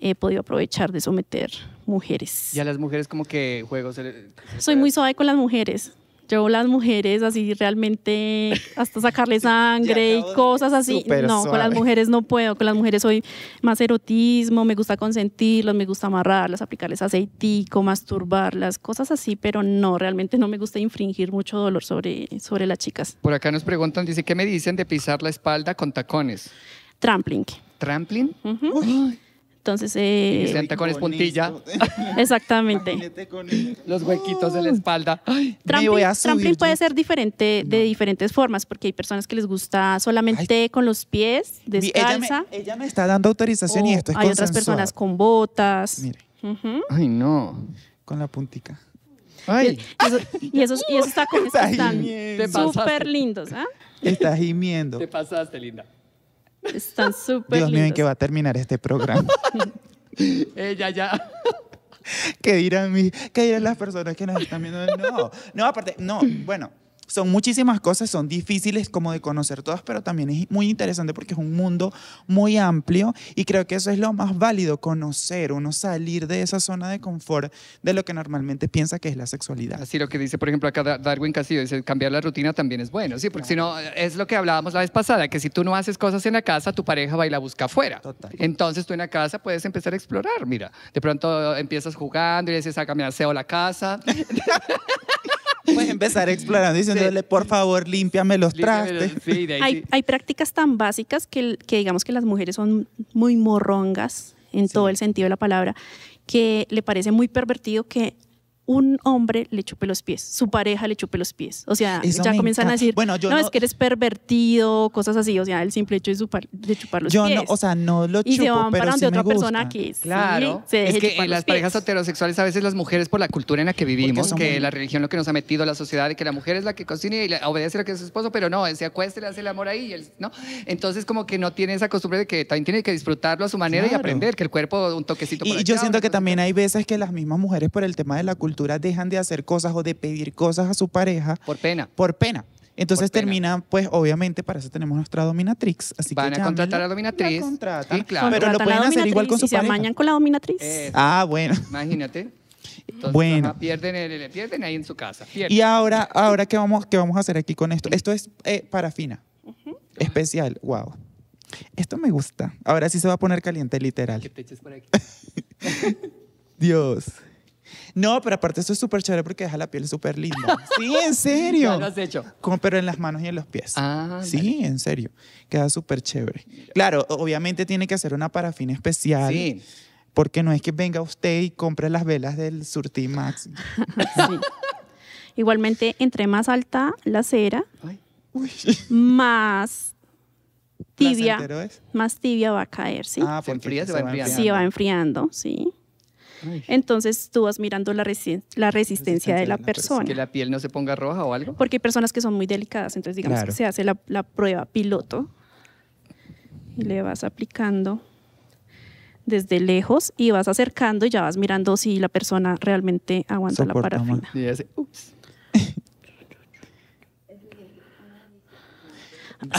he podido aprovechar de someter mujeres. Y a las mujeres como que juegos... se le- se Soy muy suave con las mujeres. Yo las mujeres así realmente hasta sacarle sangre y cosas así. No, con las mujeres no puedo. Con las mujeres soy más erotismo, me gusta consentirlas, me gusta amarrarlas, aplicarles aceitico, masturbarlas, cosas así, pero no, realmente no me gusta infringir mucho dolor sobre, sobre las chicas. Por acá nos preguntan, dice, ¿qué me dicen de pisar la espalda con tacones? Trampling. ¿Trampling? Ujú. Entonces, eh, que sean tacones Con puntilla. exactamente. Los huequitos de la espalda. Ay, Trampling, voy a subir trampling puede ser diferente de diferentes formas, porque hay personas que les gusta solamente con los pies, ella, descalza. me, ella me está dando autorización y o esto es hay otras personas con botas. Mire. Ay, no. con la puntica. Ay, Y eso, y eso, y eso está con Está están súper lindos, ¿ah? Está gimiendo. te pasaste, linda. Están súper Dios mío, ¿en qué va a terminar este programa? Ella ya. ¿Qué dirán, mis- ¿Qué dirán las personas que nos están viendo? No, no, aparte, no, bueno, son muchísimas cosas, son difíciles como de conocer todas, pero también es muy interesante porque es un mundo muy amplio y creo que eso es lo más válido, conocer, uno salir de esa zona de confort de lo que normalmente piensa que es la sexualidad. Así lo que dice, por ejemplo, acá Dar- Darwin Castillo, dice, cambiar la rutina también es bueno, sí, porque si no, es lo que hablábamos la vez pasada, que si tú no haces cosas en la casa, tu pareja va y la busca afuera. Total. Entonces tú en la casa puedes empezar a explorar, mira, de pronto empiezas jugando y le dices, sácame aseo la casa, Puedes empezar explorando diciéndole, por favor, límpiame los límpiame trastes. los- sí, de ahí Hay, sí. hay prácticas tan básicas que, que digamos que las mujeres son muy morrongas en todo el sentido de la palabra, que le parece muy pervertido que un hombre le chupe los pies, su pareja le chupe los pies. O sea, Eso ya comienzan a decir, Bueno, yo no, no- es que eres pervertido, cosas así. O sea, el simple hecho de, chupar, de chupar los Yo pies. no, o sea, no lo y chupo, se van pero para sí donde me otra persona gusta. que sí Claro, se deje es que chupar en los las parejas heterosexuales a veces las mujeres por la cultura en la que vivimos, que la religión lo que nos ha metido a la sociedad de que la mujer es la que cocina y le obedece lo que es su esposo, pero no, él se acuesta y le hace el amor ahí, y él- ¿no? Entonces como que no tiene esa costumbre de que también tiene que disfrutarlo a su manera y aprender, que el cuerpo un toquecito por Y yo siento que también hay veces que las mismas mujeres por el tema de la cultura dejan de hacer cosas o de pedir cosas a su pareja por pena. por pena. Entonces terminan, pues obviamente para eso tenemos nuestra dominatrix. Así Van que a contratar a dominatriz. La contratan. Sí, claro. Pero lo pueden hacer igual dominatriz con su y se pareja. amañan con la dominatriz. Eh, Ah, bueno. Imagínate. Entonces, Bueno. ajá, pierden, el- el- pierden ahí en su casa. pierden. Y ahora, ahora ¿qué, vamos, ¿qué vamos a hacer aquí con esto? Esto es eh, parafina. Especial. Wow. Esto me gusta. Ahora sí se va a poner caliente, literal. Que te eches por aquí. Dios. No, pero aparte esto es súper chévere porque deja la piel súper linda. Sí, en Ya serio. lo has hecho. Como, pero en las manos y en los pies. Ah, sí, en serio. Queda súper chévere. Claro, obviamente tiene que hacer una parafina especial. Sí. Porque no es que venga usted y compre las velas del Surtimax. Sí. Igualmente, entre más alta la cera, Ay. más tibia, más tibia va a caer, ¿sí? Ah, Se porque enfría, se va enfriando. sí, va enfriando, sí. Ay. Entonces tú vas mirando la, resi- la resistencia de la persona. Que la piel no se ponga roja o algo. Porque hay personas que son muy delicadas, entonces digamos Claro. que se hace la, la prueba piloto y le vas aplicando desde lejos y vas acercando y ya vas mirando si la persona realmente aguanta la Soporta más. parafina. Y hace, ups.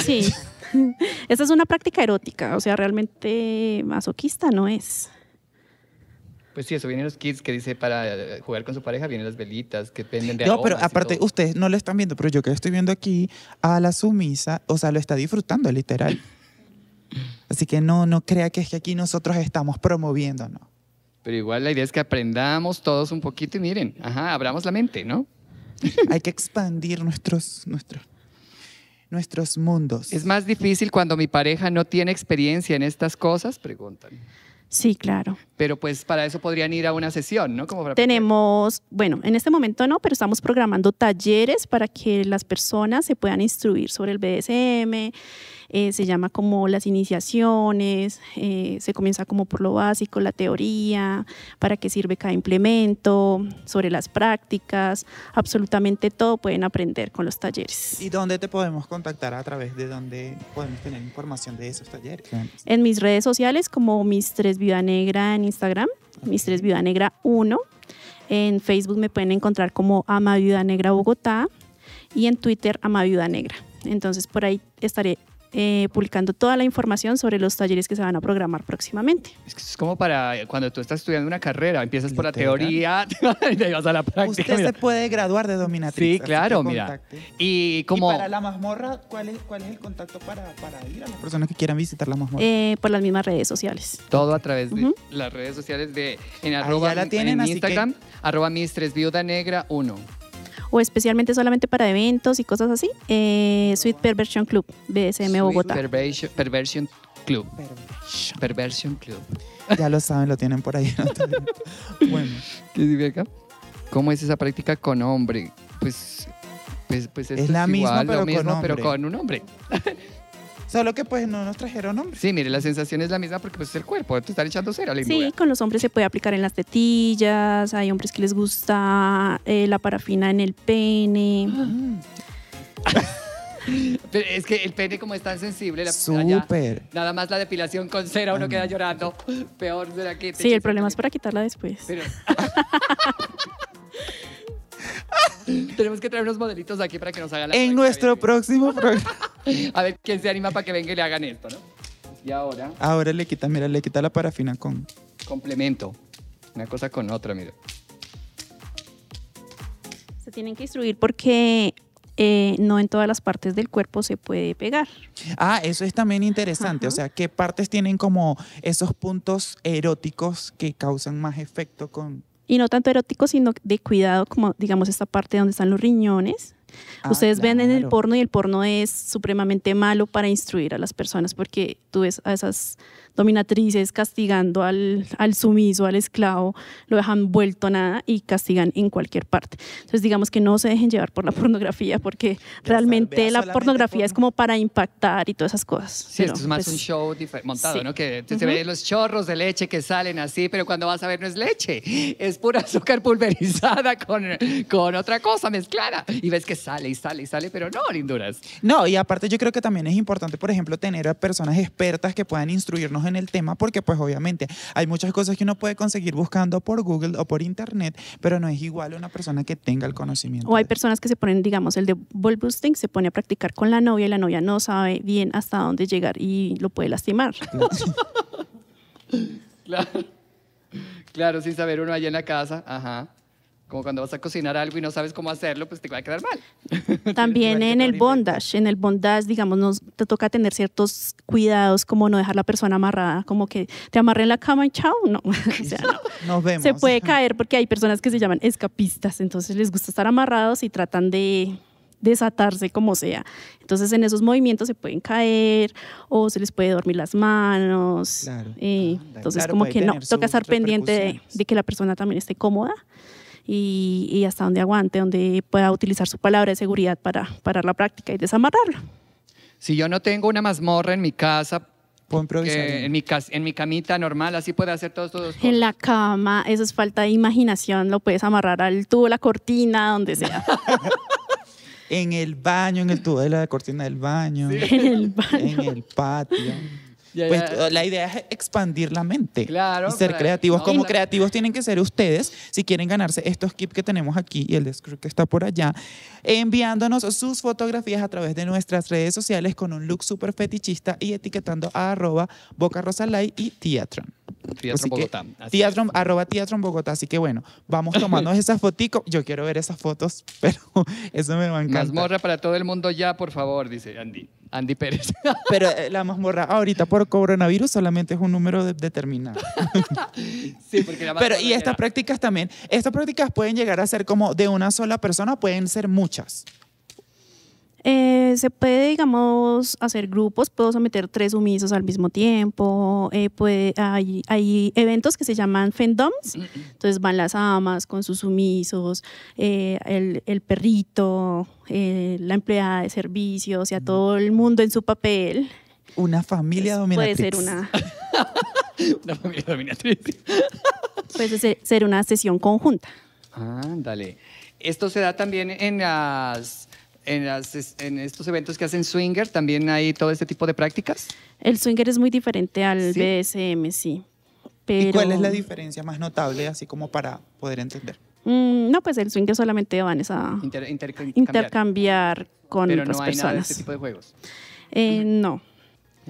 Sí. Esta es una práctica erótica, o sea, realmente masoquista no es. Pues sí, eso vienen los kits que dice para eh, jugar con su pareja, vienen las velitas que venden de No, pero aparte, ustedes no lo están viendo, pero yo que estoy viendo aquí a la sumisa, o sea, lo está disfrutando literal. Así que no, no crea que es que aquí nosotros estamos promoviendo, ¿no? Pero igual la idea es que aprendamos todos un poquito y miren, ajá, abramos la mente, ¿no? Hay que expandir nuestros, nuestros, nuestros mundos. Es más difícil cuando mi pareja no tiene experiencia en estas cosas, preguntan. Sí, claro. Pero pues para eso podrían ir a una sesión, ¿no? Como para Tenemos, bueno, en este momento no, pero estamos programando talleres para que las personas se puedan instruir sobre el BDSM. Eh, se llama como las iniciaciones, eh, se comienza como por lo básico, la teoría, para qué sirve cada implemento, sobre las prácticas, absolutamente todo pueden aprender con los talleres. ¿Y dónde te podemos contactar a través de dónde podemos tener información de esos talleres? En mis redes sociales como Mistres Viuda Negra en Instagram, Mistres Viuda Negra 1. En Facebook me pueden encontrar como Ama Viuda Negra Bogotá y en Twitter Ama Viuda Negra. Entonces por ahí estaré eh, publicando toda la información sobre los talleres que se van a programar próximamente. Es que es como para cuando tú estás estudiando una carrera, empiezas por la teoría y te vas a la práctica. Usted mira. se puede graduar de dominatrix. Sí, claro, mira. contacte. Y como ¿Y para la mazmorra, ¿cuál es, cuál es el contacto para, para ir a las personas que quieran visitar la mazmorra? eh, por las mismas redes sociales. todo a través de las redes sociales de en Ahí arroba ya la tienen, en así que- Instagram, arroba Mistres Viuda Negra 1. O especialmente solamente para eventos y cosas así. Eh, Sweet Perversion Club, BSM Sweet Bogotá. Perversion, Perversion Club. Perversion Club. ya lo saben, lo tienen por ahí. bueno, ¿Qué dice acá? ¿Cómo es esa práctica con hombre? Pues, pues, pues esto Es la misma, igual, pero lo con mismo, pero hombre. con un hombre. Solo que pues no nos trajeron nombres. Sí, mire, la sensación es la misma porque pues es el cuerpo, te están echando cera, Sí, lindura. con los hombres se puede aplicar en las tetillas, hay hombres que les gusta eh, la parafina en el pene. Pero es que el pene como es tan sensible, la, allá, Súper. nada más la depilación con cera uno queda llorando. Peor será que te Sí, el problema el es para quitarla después. Pero- Tenemos que traer unos modelitos aquí para que nos hagan la En nuestro próximo programa. A ver quién se anima para que venga y le hagan esto, ¿no? Y ahora, Ahora le quita, mira, le quita la parafina con. complemento. Una cosa con otra, mira. Se tienen que instruir porque eh, no en todas las partes del cuerpo se puede pegar. Ah, eso es también interesante. O Ajá. sea, ¿qué partes tienen como esos puntos eróticos que causan más efecto con. Y no tanto erótico, sino de cuidado, como digamos esta parte donde están los riñones. Ah, Ustedes ven en el claro. porno y el porno es supremamente malo para instruir a las personas porque tú ves a esas dominatrices castigando al, al sumiso, al esclavo, lo dejan vuelto a nada y castigan en cualquier parte. Entonces digamos que no se dejen llevar por la pornografía porque realmente vea la pornografía es porno. como para impactar y todas esas cosas. Sí, Pero, esto es más pues, un show montado, sí. ¿no? Que te- se ven los chorros de leche que salen así, pero cuando vas a ver no es leche, es pura azúcar pulverizada con, con otra cosa mezclada. Y ves que sale y sale y sale, pero no, linduras. No, y aparte yo creo que también es importante, por ejemplo, tener a personas expertas que puedan instruirnos en el tema, porque pues obviamente hay muchas cosas que uno puede conseguir buscando por Google o por Internet, pero no es igual una persona que tenga el conocimiento. O hay personas que se ponen, digamos, el de ball boosting, se pone a practicar con la novia y la novia no sabe bien hasta dónde llegar y lo puede lastimar. Claro. Claro, sin saber uno allá en la casa, ajá. Como cuando vas a cocinar algo y no sabes cómo hacerlo, pues te va a quedar mal. También en el bondage, en el bondage, digamos, nos te toca tener ciertos cuidados, como no dejar la persona amarrada, como que te amarré en la cama y chao, no. O sea, no. Nos vemos. Se puede caer porque hay personas que se llaman escapistas, entonces les gusta estar amarrados y tratan de desatarse como sea. Entonces en esos movimientos se pueden caer o se les puede dormir las manos. Claro. eh, Anda, entonces claro, como que no, toca estar pendiente de, de que la persona también esté cómoda y, y hasta donde aguante, donde pueda utilizar su palabra de seguridad para parar la práctica y desamarrarlo. Si yo no tengo una mazmorra en mi casa, Puedo improvisar. que en, mi cas- en mi camita normal, así puede hacer todos estos cosas. En la cama, eso es falta de imaginación, lo puedes amarrar al tubo, la cortina, donde sea. En el baño, en el tubo de la cortina del baño, en el baño. en el patio. Ya, Pues ya. la idea es expandir la mente Claro, y ser para- creativos. no, Como creativos tienen que ser ustedes si quieren ganarse estos kits que tenemos aquí y el de Screw que está por allá, enviándonos sus fotografías a través de nuestras redes sociales con un look súper fetichista y etiquetando a arroba Boca Rosa Light y Teatron. Teatro Así que- Bogotá. Así arroba Teatron Bogotá. Así que bueno, vamos tomando esas foticos. Yo quiero ver esas fotos, pero eso me va a encantar. Mazmorra para todo el mundo ya, por favor, dice Andy. Andy Pérez. Pero eh, la mazmorra ahorita por coronavirus solamente es un número de- determinado. sí, porque la Pero y estas era- prácticas también, estas prácticas pueden llegar a ser como de una sola persona, pueden ser muchas. Eh, se puede, digamos, hacer grupos, puedo someter tres sumisos al mismo tiempo, eh, puede, hay, hay eventos que se llaman fandoms, entonces van las amas con sus sumisos, eh, el, el perrito, eh, la empleada de servicio, o sea, todo el mundo en su papel. Una familia Puede dominatrix. ser una, Una familia dominatriz. puede ser, ser una sesión conjunta. Ándale. Esto se da también en las... En, las, en estos eventos que hacen swinger, también hay todo este tipo de prácticas. El swinger es muy diferente al ¿Sí? BSM, sí. Pero, ¿Y cuál es la diferencia más notable, así como para poder entender? Mm, no, pues el swinger solamente van a Inter- intercambiar. intercambiar con Pero otras no hay nada de personas. este tipo de juegos. Eh, no,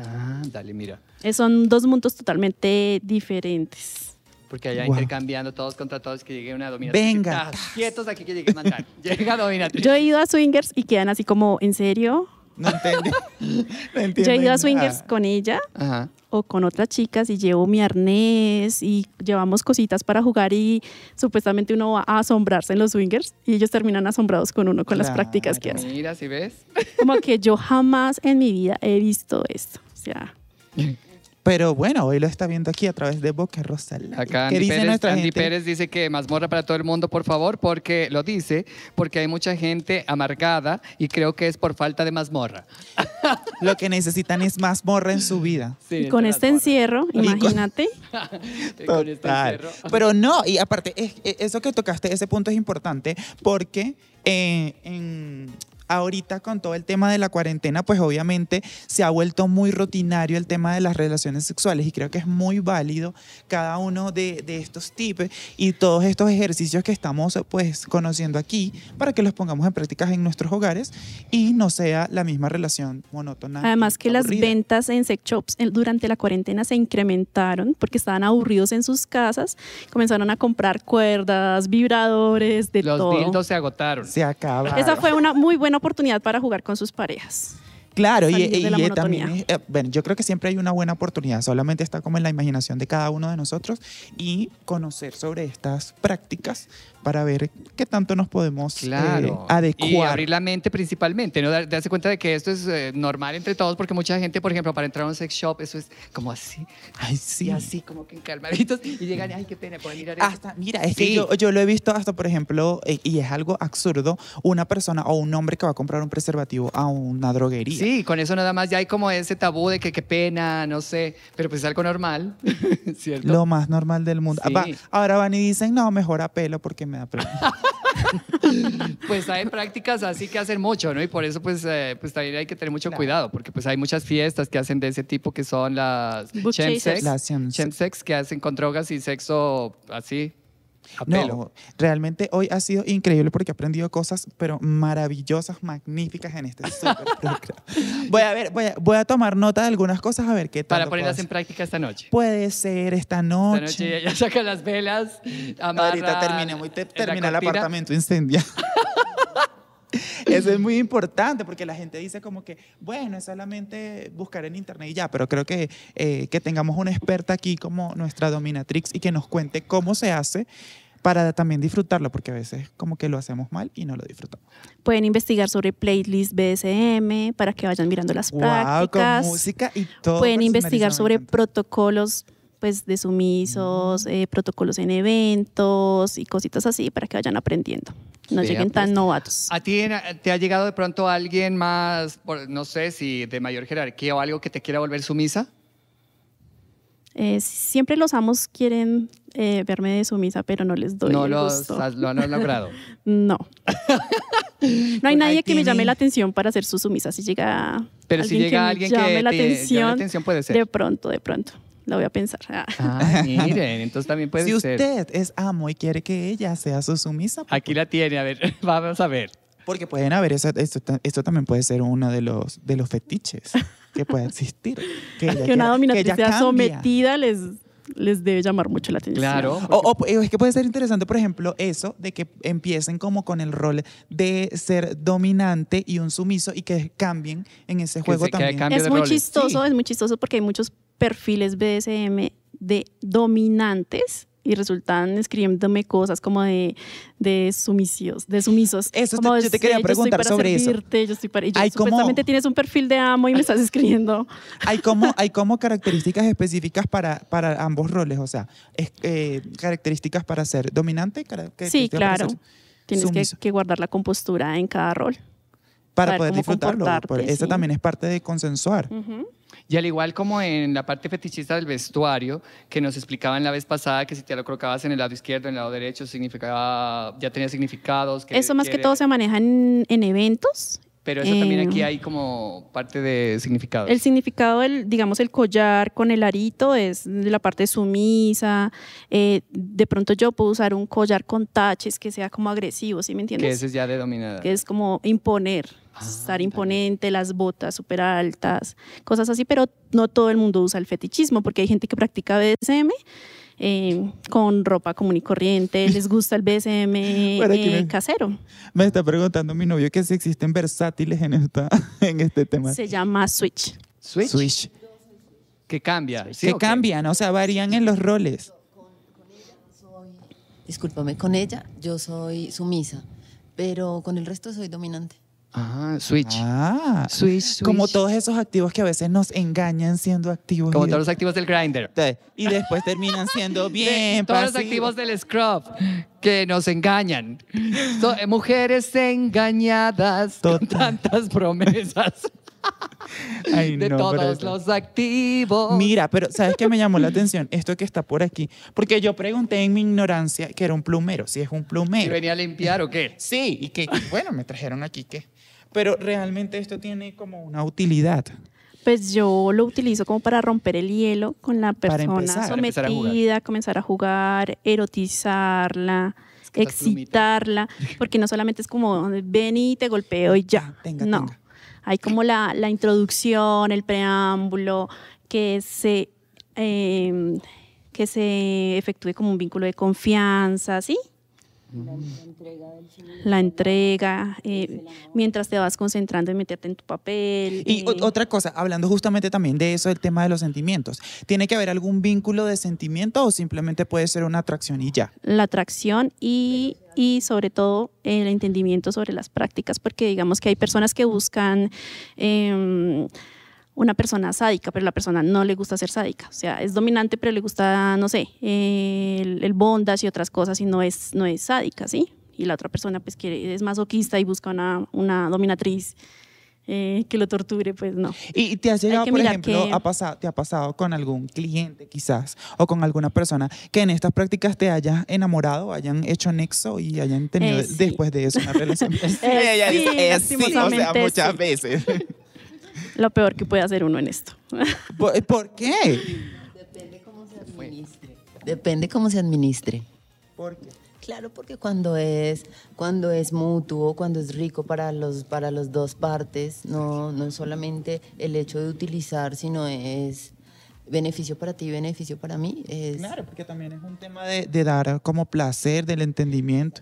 Ah, dale, mira. Eh, son dos mundos totalmente diferentes. Porque allá Guau. intercambiando todos contra todos, que llegue una dominatriz. Venga. Ah, quietos aquí que llegue a mandar. Llega dominatriz. Yo he ido a swingers y quedan así como, ¿en serio? No entiendo. No entiendo Yo he ido a swingers con ella Ajá. o con otras chicas y llevo mi arnés y llevamos cositas para jugar y supuestamente uno va a asombrarse en los swingers y ellos terminan asombrados con uno con las prácticas que Claro. hacen. Mira, si ves. Como que yo jamás en mi vida he visto esto. O sea, Pero bueno, hoy lo está viendo aquí a través de Boca Rosa. Live. Acá ¿Qué Andy, dice Pérez, Andy gente? Pérez dice que mazmorra para todo el mundo, por favor, porque lo dice, porque hay mucha gente amargada y creo que es por falta de mazmorra. Lo que necesitan es más morra en su vida. Sí, Y con este mazmorra. encierro, imagínate. Con este Total. encierro. Pero no, y aparte, es- es- eso que tocaste, ese punto es importante porque eh, en- ahorita con todo el tema de la cuarentena, pues obviamente se ha vuelto muy rutinario el tema de las relaciones sexuales y creo que es muy válido cada uno de, de estos tips y todos estos ejercicios que estamos pues conociendo aquí para que los pongamos en prácticas en nuestros hogares y no sea la misma relación monótona. Además que las ventas en sex shops eh, durante la cuarentena se incrementaron porque estaban aburridos en sus casas, comenzaron a comprar cuerdas, vibradores, de Los todo. dildos se agotaron. se acaba. Esa fue una muy buena oportunidad para jugar con sus parejas. Claro, y, de y- la y monotonía. también, es- eh, bueno, yo creo que siempre hay una buena oportunidad, solamente está como en la imaginación de cada uno de nosotros y conocer sobre estas prácticas para ver qué tanto nos podemos eh, Claro. Y adecuar. abrir la mente principalmente, ¿no? Dar- Darse cuenta de que esto es eh, normal entre todos, porque mucha gente, por ejemplo, para entrar a un sex shop, eso es como así, Ay, sí. y así, como que calmaditos, y llegan, ay, qué pena, pueden mirar eso. Hasta, mira, es Sí. que yo, yo lo he visto hasta, por ejemplo, eh, y es algo absurdo, una persona o un hombre que va a comprar un preservativo a una droguería. Sí, con eso nada más ya hay como ese tabú de que qué pena, no sé, pero pues es algo normal, ¿cierto? Lo más normal del mundo. Sí. Va- ahora van y dicen, no, mejor a pelo porque me da pena. Pues hay prácticas así que hacen mucho, ¿no? Y por eso pues, eh, pues también hay que tener mucho Claro. cuidado, porque pues hay muchas fiestas que hacen de ese tipo que son las chemsex. Las chemsex. chemsex, que hacen con drogas y sexo así, a pelo. No, realmente hoy ha sido increíble porque he aprendido cosas, pero maravillosas, magníficas en este super programa. Voy a ver, voy a, voy a tomar nota de algunas cosas a ver qué tal. Para ponerlas en práctica esta noche. Puede ser esta noche. Esta noche ya saca las velas, amarra Ahorita terminemos y te- termina el apartamento incendiado. Eso es muy importante porque la gente dice como que, bueno, es solamente buscar en internet y ya, pero creo que, eh, que tengamos una experta aquí como nuestra dominatrix y que nos cuente cómo se hace para también disfrutarlo, porque a veces como que lo hacemos mal y no lo disfrutamos. Pueden investigar sobre playlist BSM para que vayan mirando las Wow, prácticas. con música y todo. Pueden investigar personalizado, me sobre protocolos pues de sumisos, Mm. eh, protocolos en eventos y cositas así para que vayan aprendiendo. No Vea, lleguen tan pues. novatos. ¿A ti te ha llegado de pronto alguien más, no sé si de mayor jerarquía o algo que te quiera volver sumisa? Eh, siempre los amos quieren eh, verme de sumisa, pero no les doy no el los gusto. has- lo han logrado. No. No hay nadie que me llame la atención para ser su sumisa. Si llega Pero si alguien llega me alguien que llame la te llame la atención, puede ser. de pronto, de pronto. Lo voy a pensar. Ah. Ah, miren, entonces también puede si ser. usted es amo y quiere que ella sea su sumisa, pues, Aquí la tiene, a ver, vamos a ver. porque pueden haber, eso, esto, esto también puede ser uno de los, de los fetiches que puede existir. Que, ella que quiera- una que dominatriz ella sea sometida les, les debe llamar mucho la atención. Claro. O, o- es que puede ser interesante, por ejemplo, eso de que empiecen como con el rol de ser dominante y un sumiso y que cambien en ese Que juego se- que también. cambie Es muy roles. chistoso, Sí. es muy chistoso porque hay muchos perfiles BDSM de dominantes y resultan escribiéndome cosas como de, de sumisios, de sumisos. Eso como te- yo te quería preguntar para sobre eso. servirte, Yo estoy para, y yo, Hay como- supuestamente tienes un perfil de amo y me estás escribiendo. Hay como, hay como características específicas para, para ambos roles, o sea, es- eh, características para ser dominante, Sí, para claro. Tienes que, que guardar la compostura en cada rol. para saber poder disfrutarlo. Eso sí. también es parte de consensuar. Ujú. Y al igual como en la parte fetichista del vestuario, que nos explicaban la vez pasada que si te lo colocabas en el lado izquierdo, en el lado derecho, significaba, ya tenía significados. que Eso más que todo se maneja en, en eventos. Pero eso también eh, aquí hay como parte de significados. El significado del, digamos, el collar con el arito es la parte sumisa. eh, de pronto yo puedo usar un collar con taches que sea como agresivo, ¿sí me que entiendes? ese es ya de dominada. Que es como imponer, Ah, estar imponente, las botas súper altas, cosas así, pero no todo el mundo usa el fetichismo porque hay gente que practica BDSM. Eh, con ropa común y corriente, les gusta el BSM eh, me- casero. Me está preguntando mi novio que si existen versátiles en, esta, en este tema. Se llama Switch. Switch, Switch. que cambia. ¿sí que o qué? cambian, o sea, varían en los roles. Discúlpame, con ella yo soy sumisa, pero con el resto soy dominante. Ah, switch. Ah, Switch, switch. como todos esos activos que a veces nos engañan siendo activos. Como y, todos los activos del grinder. y después terminan siendo bien todos los activos del scrub que nos engañan. So- eh, mujeres engañadas con Total. tantas promesas Ay, de no, todos los activos. Mira, pero ¿sabes qué me llamó la atención? Esto que está por aquí. Porque yo pregunté en mi ignorancia que era un plumero, si es un ¿Y plumero. venía a limpiar o qué? Sí, y que, bueno, me trajeron aquí que... Pero realmente esto tiene como una utilidad. Pues yo lo utilizo como para romper el hielo con la persona empezar. Para empezar a jugar. sometida, comenzar a jugar, erotizarla, Es que excitarla, porque no solamente es como ven y te golpeo y ya. Ah, tenga, no. tenga. Hay como la, la introducción, el preámbulo, que se, eh, que se efectúe como un vínculo de confianza, ¿sí? La entrega, eh, mientras te vas concentrando en meterte en tu papel. Y eh, otra cosa, hablando justamente también de eso, el tema de los sentimientos. ¿Tiene que haber algún vínculo de sentimiento o simplemente puede ser una atracción y ya? la atracción y, y sobre todo el entendimiento sobre las prácticas, porque digamos que hay personas que buscan em, una persona sádica, pero la persona no le gusta ser sádica, o sea, es dominante, pero le gusta, no sé, el, el bondage y otras cosas y no es, no es sádica, ¿sí? Y la otra persona pues quiere, es masoquista y busca una, una dominatriz eh, que lo torture, pues no. ¿Y te has llegado, por ejemplo, que- a pasar, te ha pasado con algún cliente quizás o con alguna persona que en estas prácticas te haya enamorado, hayan hecho nexo y hayan tenido Eh, sí. después de eso una relación? Eh, sí, "Eh, sí", o sea, muchas veces. Lo peor que puede hacer uno en esto. ¿Por, por qué? Depende cómo se administre. Depende cómo se administre. ¿Por qué? Claro, porque cuando es, cuando es mutuo, cuando es rico para los, para las dos partes, no, no es solamente el hecho de utilizar, sino es beneficio para ti, beneficio para mí. Es, Claro, porque también es un tema de, de dar como placer, del entendimiento.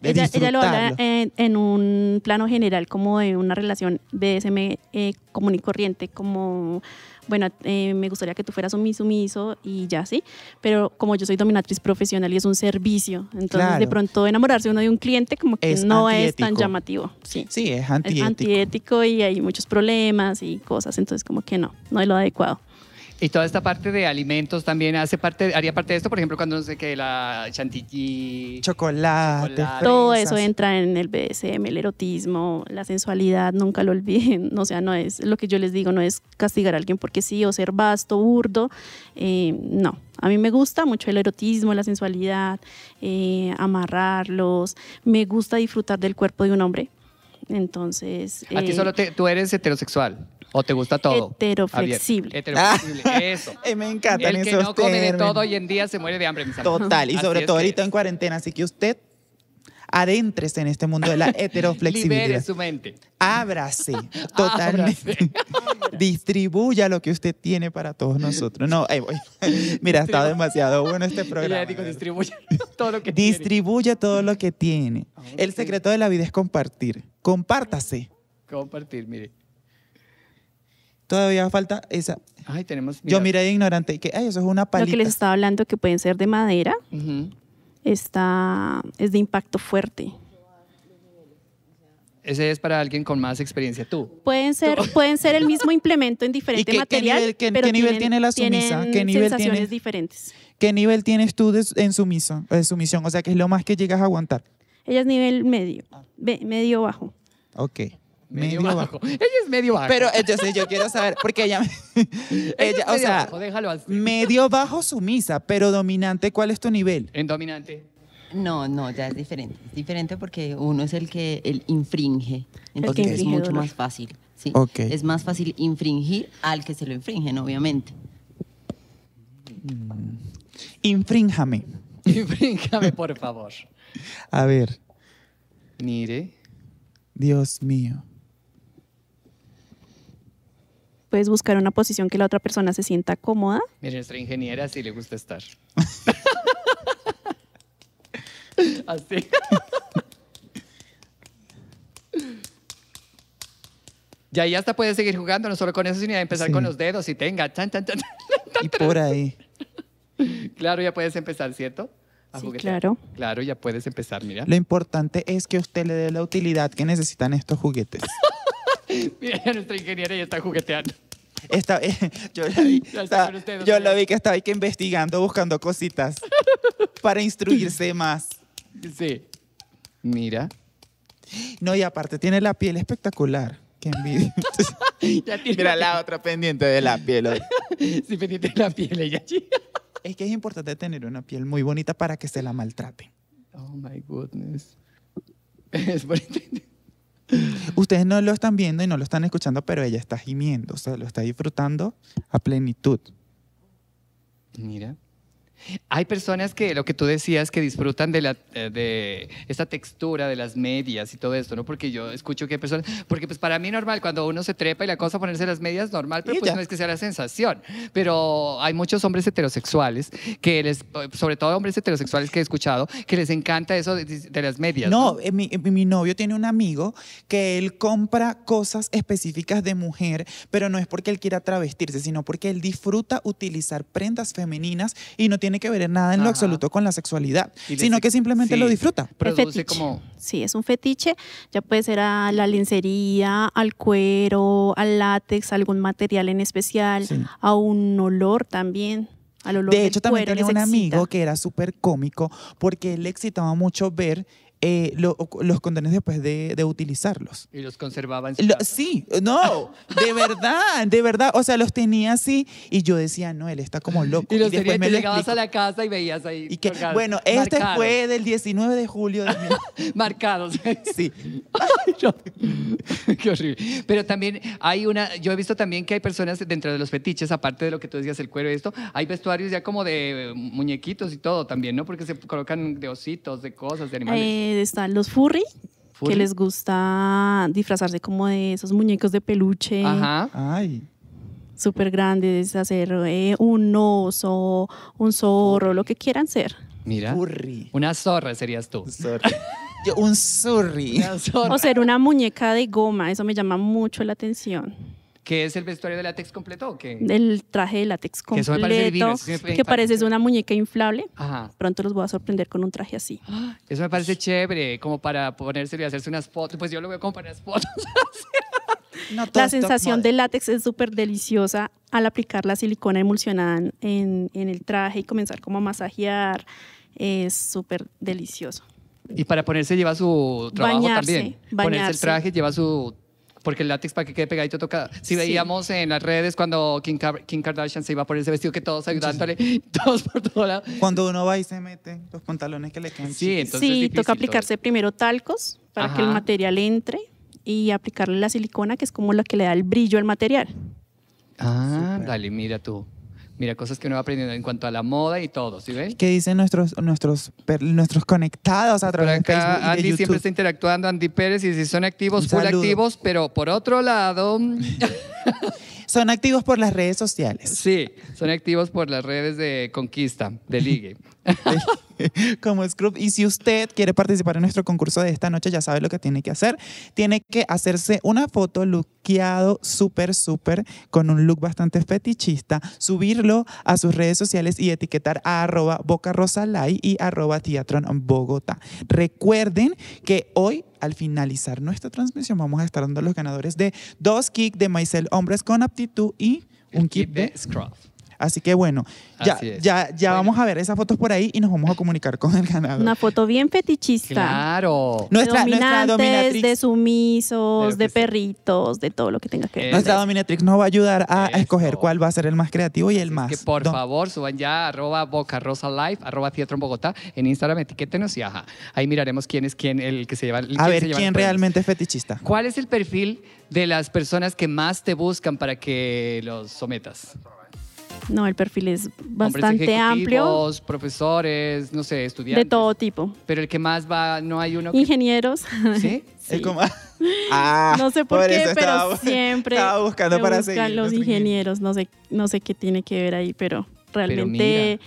De Ella, ella lo habla en, en un plano general como de una relación BSM eh, común y corriente, como, bueno, eh, me gustaría que tú fueras un sumiso y ya, ¿sí? Pero como yo soy dominatriz profesional y es un servicio, entonces Claro. de pronto enamorarse uno de un cliente como que Es no es tan llamativo, sí. Sí, es Es antiético. antiético y hay muchos problemas y cosas, entonces como que no, no es lo adecuado. Y toda esta parte de alimentos también hace parte, haría parte de esto, por ejemplo, cuando no sé qué, la chantilly. Chocolate, Chocolate. Todo eso entra en el BDSM, el erotismo, la sensualidad, nunca lo olviden. O sea, no es lo que yo les digo, no es castigar a alguien porque sí o ser vasto, burdo. eh, no, a mí me gusta mucho el erotismo, la sensualidad, eh, amarrarlos. Me gusta disfrutar del cuerpo de un hombre. Entonces. A ti eh, solo te, tú eres heterosexual o te gusta todo. Heteroflexible. Heteroflexible, eso. Eh, me encantan El que esos no come de términos. todo hoy en día se muere de hambre, mis amigos. Total, y Así sobre es todo que ahorita es. en cuarentena, así que usted adéntrese en este mundo de la Libere heteroflexibilidad. su mente. Ábrase totalmente. Distribuya lo que usted tiene para todos nosotros. No, ahí voy. Mira, está demasiado bueno este programa. dijo, ¿verdad? distribuye todo lo que tiene. Distribuye todo lo que tiene. El secreto de la vida es compartir. Compártase. Compartir, mire. Todavía falta esa. Ay, tenemos. Yo miré de ignorante que ay, eso es una Lo que les palita. estaba hablando que pueden ser de madera, Ujú. está, es de impacto fuerte. Ese es para alguien con más experiencia. Tú. Pueden ser, pueden ser el mismo implemento en diferente qué- qué material, nivel- qué- pero qué nivel tienen- tiene la sumisa? ¿Qué nivel sensaciones tiene? diferentes. ¿Qué nivel tienes tú de- en sumisión, de sumisión? O sea, ¿qué es lo más que llegas a aguantar? Ella es nivel medio, medio bajo. Ok. Medio, bajo. Ella es medio bajo. Pero entonces yo quiero saber, porque ella, Ella ella o medio sea, bajo, déjalo así. medio bajo sumisa, pero dominante, ¿cuál es tu nivel? En dominante. No, no, ya es diferente. Es diferente porque uno es el que el infringe. Entonces es mucho más fácil. ¿sí? Ok. Es más fácil infringir al que se lo infringen, obviamente. Infrínjame. Infríngame, por favor. A ver, Mire. Dios mío. Puedes buscar una posición que la otra persona se sienta cómoda. Mire, nuestra ingeniera sí le gusta estar. Así. Ya, y hasta puedes seguir jugando, no solo con eso, sino empezar Sí. con los dedos y tenga. Tan, tan, tan. Y por ahí. Claro, ya puedes empezar, ¿cierto? a Sí, claro. Claro, ya puedes empezar, mira. Lo importante es que usted le dé la utilidad que necesitan estos juguetes. Mira, nuestra ingeniera ya está jugueteando. Esta, yo la vi, está usted, yo que estaba ahí que investigando, buscando cositas para instruirse más. Sí. Mira. No, y aparte tiene la piel espectacular. Qué envidia. Ya tiene Mira la otra pendiente de la piel. Sí, pendiente de la piel ella. Es que es importante tener una piel muy bonita para que se la maltraten. Oh my goodness. Es bonito. Ustedes no lo están viendo y no lo están escuchando, pero ella está gimiendo, o sea, lo está disfrutando a plenitud. Mira. Hay personas que, lo que tú decías, que disfrutan de, la, eh, de esta textura de las medias y todo esto, ¿no? Porque yo escucho que hay personas, porque pues para mí normal, cuando uno se trepa y la cosa ponerse las medias, normal, pero pues no es que sea la sensación. Pero hay muchos hombres heterosexuales, que les, sobre todo hombres heterosexuales que he escuchado, que les encanta eso de, de las medias. No, eh, mi, eh, mi novio tiene un amigo que él compra cosas específicas de mujer, pero no es porque él quiera travestirse, sino porque él disfruta utilizar prendas femeninas y no tiene que ver nada en lo Ajá. absoluto con la sexualidad, sino que simplemente sí. lo disfruta. Produce fetiche. como... Sí, es un fetiche. Ya puede ser a la lencería, al cuero, al látex, algún material en especial, Sí. a un olor también. Al olor De del hecho, también tenía un excita. amigo que era súper cómico porque él le excitaba mucho ver eh, lo- los condones después de, de utilizarlos. Y los conservaba en su Lo- casa. sí, no, de verdad, de verdad. O sea, los tenía así y yo decía, no, él está como loco. Y los después tenías, me te lo llegabas a la casa y veías ahí. Y que, colgados, bueno, este marcados, fue del 19 de julio de Marcados. Sí. Ay. Qué horrible. Pero también hay una, yo he visto también que hay personas dentro de los fetiches, aparte de lo que tú decías, el cuero y esto, hay vestuarios ya como de muñequitos y todo también, ¿no? Porque se colocan de ositos, de cosas, de animales. Eh, están los furry, ¿Furry? que les gusta disfrazarse como de esos muñecos de peluche Ajá. Ay, súper grandes, hacer eh, un oso, un zorro, lo que quieran ser. Mira. furry. Una zorra serías tú. Yo, un zorra. O ser una muñeca de goma, eso me llama mucho la atención. ¿Qué es el vestuario de látex completo o qué? El traje de látex Que eso me parece divino, completo, que pareces parece- una muñeca inflable. Ajá. Pronto los voy a sorprender con un traje así. Eso me parece chévere, como para ponérselo y hacerse unas fotos. Pues yo lo veo como para unas fotos. No, La sensación del látex es súper deliciosa al aplicar la silicona emulsionada en, en el traje y comenzar como a masajear. Es súper delicioso. Y para ponerse lleva su trabajo Bañarse, también. Ponerse el bañarse. traje lleva su... Porque el látex para que quede pegadito toca... Si Sí. veíamos en las redes cuando Kim, Kar- Kim Kardashian se iba por ese vestido que todos ayudándole, todos por todo lado. Cuando uno va y se mete los pantalones que le quedan Sí, entonces es sí, difícil toca aplicarse primero talcos para que el Ajá. material entre y aplicarle la silicona, que es como la que le da el brillo al material. Ah, Súper. dale, mira tú. Mira, cosas que uno va aprendiendo en cuanto a la moda y todo, ¿sí ven? ¿Qué dicen nuestros, nuestros, nuestros conectados a través de Facebook acá y de Andy YouTube? siempre está interactuando, Andy Pérez, y si son activos, full activos, pero por otro lado, Son activos por las redes sociales. sí, son activos por las redes de conquista, de ligue. como Scrub. Y si usted quiere participar en nuestro concurso de esta noche, ya sabe lo que tiene que hacer. Tiene que hacerse una foto lookeado súper, súper, con un look bastante fetichista, subirlo a sus redes sociales y etiquetar a arroba Boca y arroba Teatron Bogotá. Recuerden que hoy, al finalizar nuestra transmisión, vamos a estar dando los ganadores de dos kicks de Maicel Hombres con aptitud y un kit de Scruff. Así que bueno, ya, ya, ya Bueno. vamos a ver esas fotos por ahí y nos vamos a comunicar con el ganador. Una foto bien fetichista. Claro. Nuestra, de nuestra dominatrix, de sumisos, de sí. perritos, de todo lo que tenga que ver. Nuestra dominatrix nos va a ayudar a, escoger cuál va a ser el más creativo y el más. que por don- favor suban ya arroba Boca Rosa Live, arroba Teatro en Bogotá, en Instagram, etiquétenos y ajá. Ahí miraremos quién es quién, el que se lleva. el- A ver quién premios. realmente es fetichista. ¿Cuál es el perfil de las personas que más te buscan para que los sometas? No, el perfil es bastante amplio, profesores, no sé, estudiantes. de todo tipo. Pero el que más va, no hay uno que... Ingenieros. ¿Sí? Sí. Es como- Ah, no sé por, qué, pero estaba- siempre estaba buscando me para buscan seguir los ingenieros. No sé, no sé qué tiene que ver ahí, pero realmente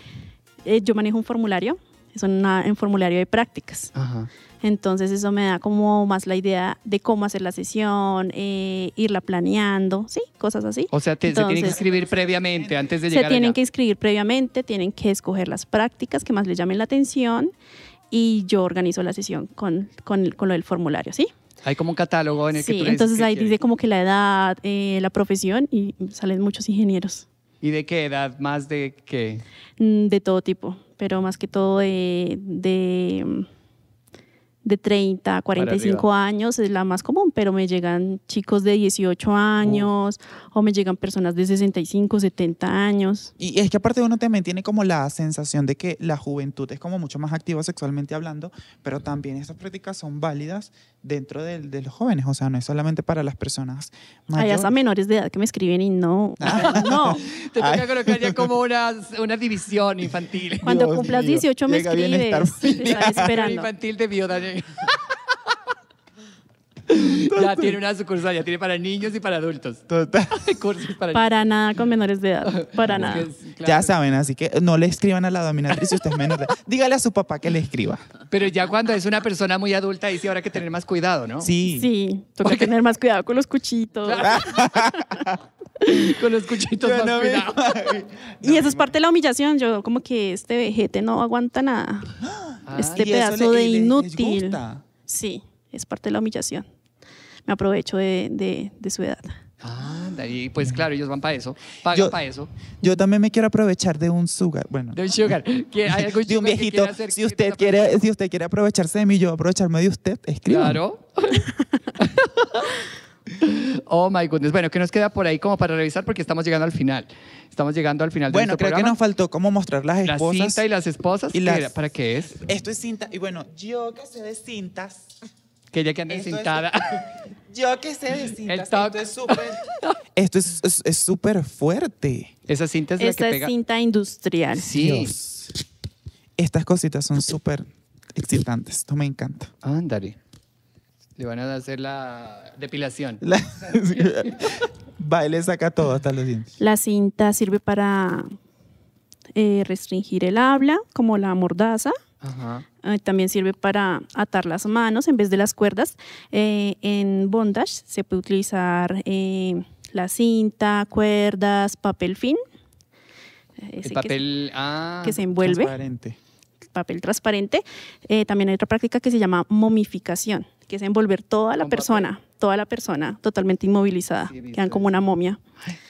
eh, yo manejo un formulario es una, en formulario de prácticas. Ajá. Entonces eso me da como más la idea de cómo hacer la sesión, eh, irla planeando, sí, cosas así. O sea, te- se tiene que Entonces, escribir previamente antes de se llegar tienen allá. que inscribir previamente, tienen que escoger las prácticas que más les llamen la atención y yo organizo la sesión con, con, con lo del formulario, ¿sí? Hay como un catálogo en el que Sí, tú le dices entonces ahí dice como que la edad, eh, la profesión y salen muchos ingenieros ¿Y de qué edad? ¿Más de qué? mm, de todo tipo, pero más que todo de, de, de 30 a 45 años es la más común, pero me llegan chicos de 18 años o me llegan personas de 65, 70 años. Y es que aparte uno también tiene como la sensación de que la juventud es como mucho más activa sexualmente hablando, pero también estas prácticas son válidas dentro del- de, los jóvenes, o sea, no es solamente para las personas Hay mayores. hasta menores de edad que me escriben y no, no. Te toca colocar ya como una, una división infantil. Cuando Dios cumplas mío, 18 me llega escribes, te esperando. infantil de viuda. Ya tiene una sucursal, ya tiene para niños y para adultos. Total. Cursos para, Para nada con menores de edad, para nada. Es Ya saben, así que no le escriban a la dominatriz si usted es menor. de- Dígale a su papá que le escriba. Pero ya cuando es una persona muy adulta, ahí sí habrá que tener más cuidado, ¿no? Sí. Sí, toca tener más cuidado con los cuchitos. Con los cuchitos Yo más no me- cuidado. y eso es parte de la humillación. Yo como que este vejete no aguanta nada. este Ah, Y eso pedazo le- de les- inútil. gusta. Sí, es parte de la humillación. Me aprovecho de, de- de su edad. Anda, y pues claro, ellos van para eso, pagan Yo- para eso. Yo también me quiero aprovechar de un sugar. Bueno, De un sugar. ¿Qué- hay algún de un que viejito. hacer Si que usted te quiere, si usted quiere aprovecharse de mí, yo aprovecharme de usted, escriba. Claro. oh my goodness. Bueno, ¿qué nos queda por ahí como para revisar? Porque estamos llegando al final. Estamos llegando al final de Bueno, creo que programa. nos faltó como mostrar las La esposas. cinta y las esposas. y ¿qué las-? ¿Para qué es? Esto es cinta. Y bueno, yo que sé de cintas. Que ella que anda Esto es-. Yo que sé de cintas. Esto es súper. Esto es es- es súper fuerte. Esa cinta es la Esta que es pega. cinta industrial. Sí. Dios. Estas cositas son súper excitantes. Esto me encanta. Ándale. Le van a hacer la depilación. La... Baile saca todo hasta los dientes. La cinta sirve para eh, restringir el habla, como la mordaza. Ajá. Eh, también sirve para atar las manos en vez de las cuerdas. Eh, en bondage se puede utilizar eh, la cinta, cuerdas, papel fin. Ese El que- papel. ah. que, se envuelve, Transparente. papel transparente. Eh, también hay otra práctica que se llama momificación, que es envolver toda la Con persona, toda la persona totalmente inmovilizada. Sí, Quedan como una momia.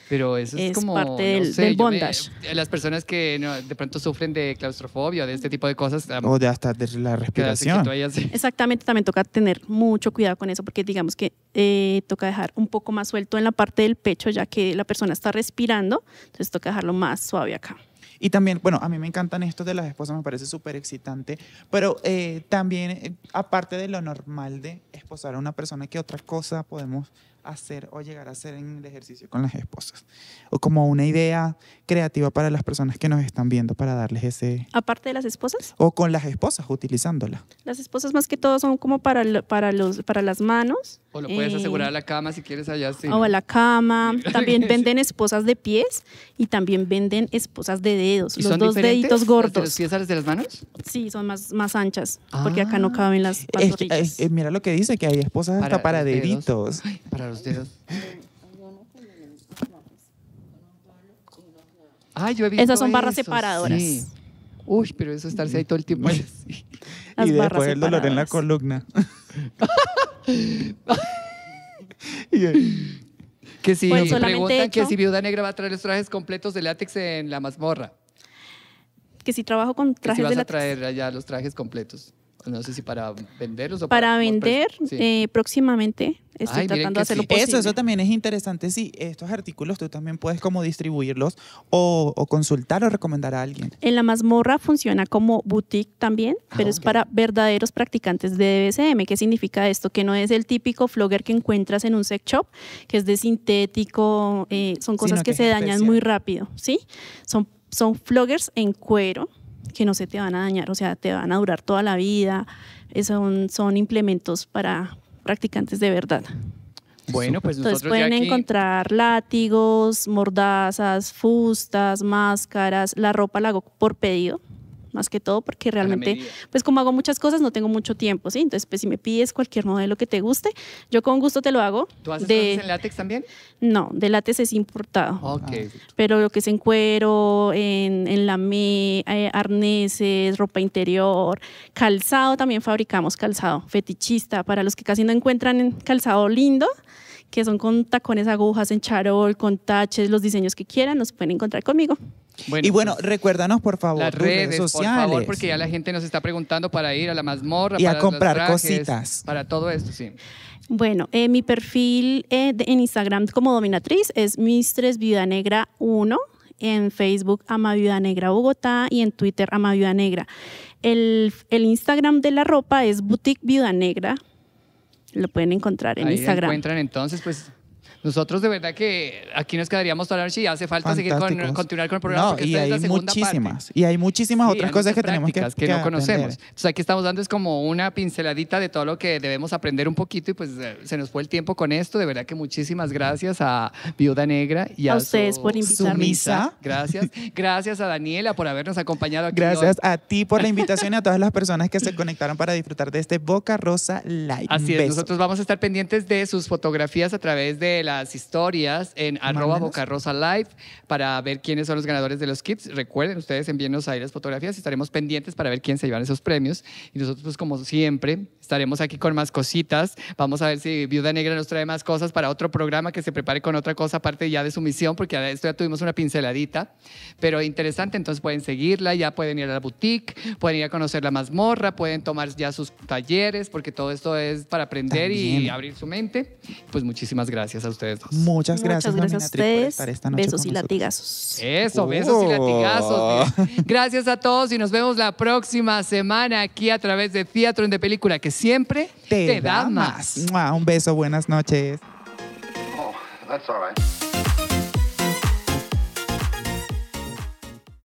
Pero eso es, Es como. parte no del- sé, del yo me- bondage. las personas que no, de pronto sufren de claustrofobia o de este tipo de cosas. O de hasta de la respiración. Exactamente, también toca tener mucho cuidado con eso, porque digamos que eh, toca dejar un poco más suelto en la parte del pecho, ya que la persona está respirando, entonces toca dejarlo más suave acá. Y también, bueno, a mí me encantan estos de las esposas, me parece súper excitante, pero eh, también, eh, aparte de lo normal de esposar a una persona, ¿qué otra cosa podemos hacer o llegar a hacer en el ejercicio con las esposas? O como una idea creativa para las personas que nos están viendo para darles ese... Aparte de las esposas, O con las esposas, utilizándola. las esposas más que todo son como para, lo- para, los, para las manos. O lo puedes eh, asegurar a la cama si quieres allá. Sí, o a la cama. También venden esposas de pies y también venden esposas de dedos. ¿Y Los son dos deditos las de los gordos. pies a las de las manos? Sí, son más, más anchas, porque acá no Ah. caben las Es- pantorrillas. es- es- mira lo que dice, que hay esposas hasta para dedos. deditos. Ay, para los dedos. Ay, yo he visto Esas son barras eso, separadoras. sí. Uy, pero eso estarse ahí todo el tiempo. así. Las y barras después el dolor en la columna. Que si Pues preguntan que si Viuda Negra va a traer los trajes completos de látex en la mazmorra. Que si trabajo con Que si trajes vas de a traer allá los trajes completos. No sé si para venderlos o Para como vender, sí. eh, próximamente estoy Ay, tratando de hacer lo sí. posible. Eso, eso también es interesante. Sí, estos artículos tú también puedes como distribuirlos o, o consultar o recomendar a alguien. En la mazmorra funciona como boutique también, pero es para verdaderos practicantes de DBCM. ¿Qué significa esto? Que no es el típico flogger que encuentras en un sex shop, que es de sintético, eh, son cosas Sino que, que se dañan muy rápido, ¿sí? Son, son floggers en cuero que no se te van a dañar, o sea, te van a durar toda la vida. Son, son implementos para practicantes de verdad. Bueno, pues Entonces nosotros pueden ya aquí... encontrar látigos, mordazas, fustas, máscaras. La ropa la hago por pedido. Más que todo, porque realmente, pues como hago muchas cosas, no tengo mucho tiempo, ¿sí? Entonces, pues si me pides cualquier modelo que te guste, yo con gusto te lo hago. ¿Tú haces de, cosas en látex también? No, de látex es importado. Ok. Pero lo que es en cuero, en, en lamé, eh, arneses, ropa interior, calzado, también fabricamos calzado fetichista para los que casi no encuentran en calzado lindo, que son con tacones, agujas, en charol, con taches, los diseños que quieran, nos pueden encontrar conmigo. y bueno, pues, recuérdanos por favor las redes, redes, por sociales. favor, porque ya la gente nos está preguntando para ir a la mazmorra, Y a para comprar trajes, cositas. Para todo esto, sí. Bueno, eh, mi perfil eh, de- en Instagram como dominatriz es Mistress Viuda Negra 1, en Facebook Ama Viuda Negra Bogotá y en Twitter Ama Viuda Negra. El, el Instagram de la ropa es Boutique Viuda Negra. Lo pueden encontrar en Ahí Instagram. encuentran entonces, pues. Nosotros de verdad que aquí nos quedaríamos toda la noche y hace falta seguir con, continuar con el programa. No, porque y esta es la hay segunda muchísimas. parte. Y hay muchísimas Sí, otras hay cosas que tenemos que, que, que no conocemos. aprender. Entonces aquí estamos dando es como una pinceladita de todo lo que debemos aprender un poquito y pues eh, se nos fue el tiempo con esto. De verdad que muchísimas gracias a Viuda Negra y a, A ustedes su por invitarme. sumisa. Gracias. Gracias a Daniela por habernos acompañado aquí Gracias hoy. a ti por la invitación y a todas las personas que se conectaron para disfrutar de este Boca Rosa Live. Así es, nosotros vamos a estar pendientes de sus fotografías a través de las historias en arroba. Boca Rosa Live para ver quiénes son los ganadores de los kits. Recuerden, ustedes envíenos ahí las fotografías y estaremos pendientes para ver quién se llevan esos premios. Y nosotros, pues como siempre, estaremos aquí con más cositas. Vamos a ver si Viuda Negra nos trae más cosas para otro programa que se prepare con otra cosa aparte ya de su misión, porque esto ya tuvimos una pinceladita. Pero interesante, entonces pueden seguirla, ya pueden ir a la boutique, pueden ir a conocer la mazmorra, pueden tomar ya sus talleres, porque todo esto es para aprender y También. abrir su mente. Pues muchas gracias a ustedes dos. Muchas gracias, Muchas gracias a por ustedes. estar esta noche Besos con y nosotros. latigazos. Eso, besos y Oh. latigazos. Gracias a todos y nos vemos la próxima semana aquí a través de Teatro en de Película, que siempre Te, da más. Un beso, buenas noches. Oh, that's all right.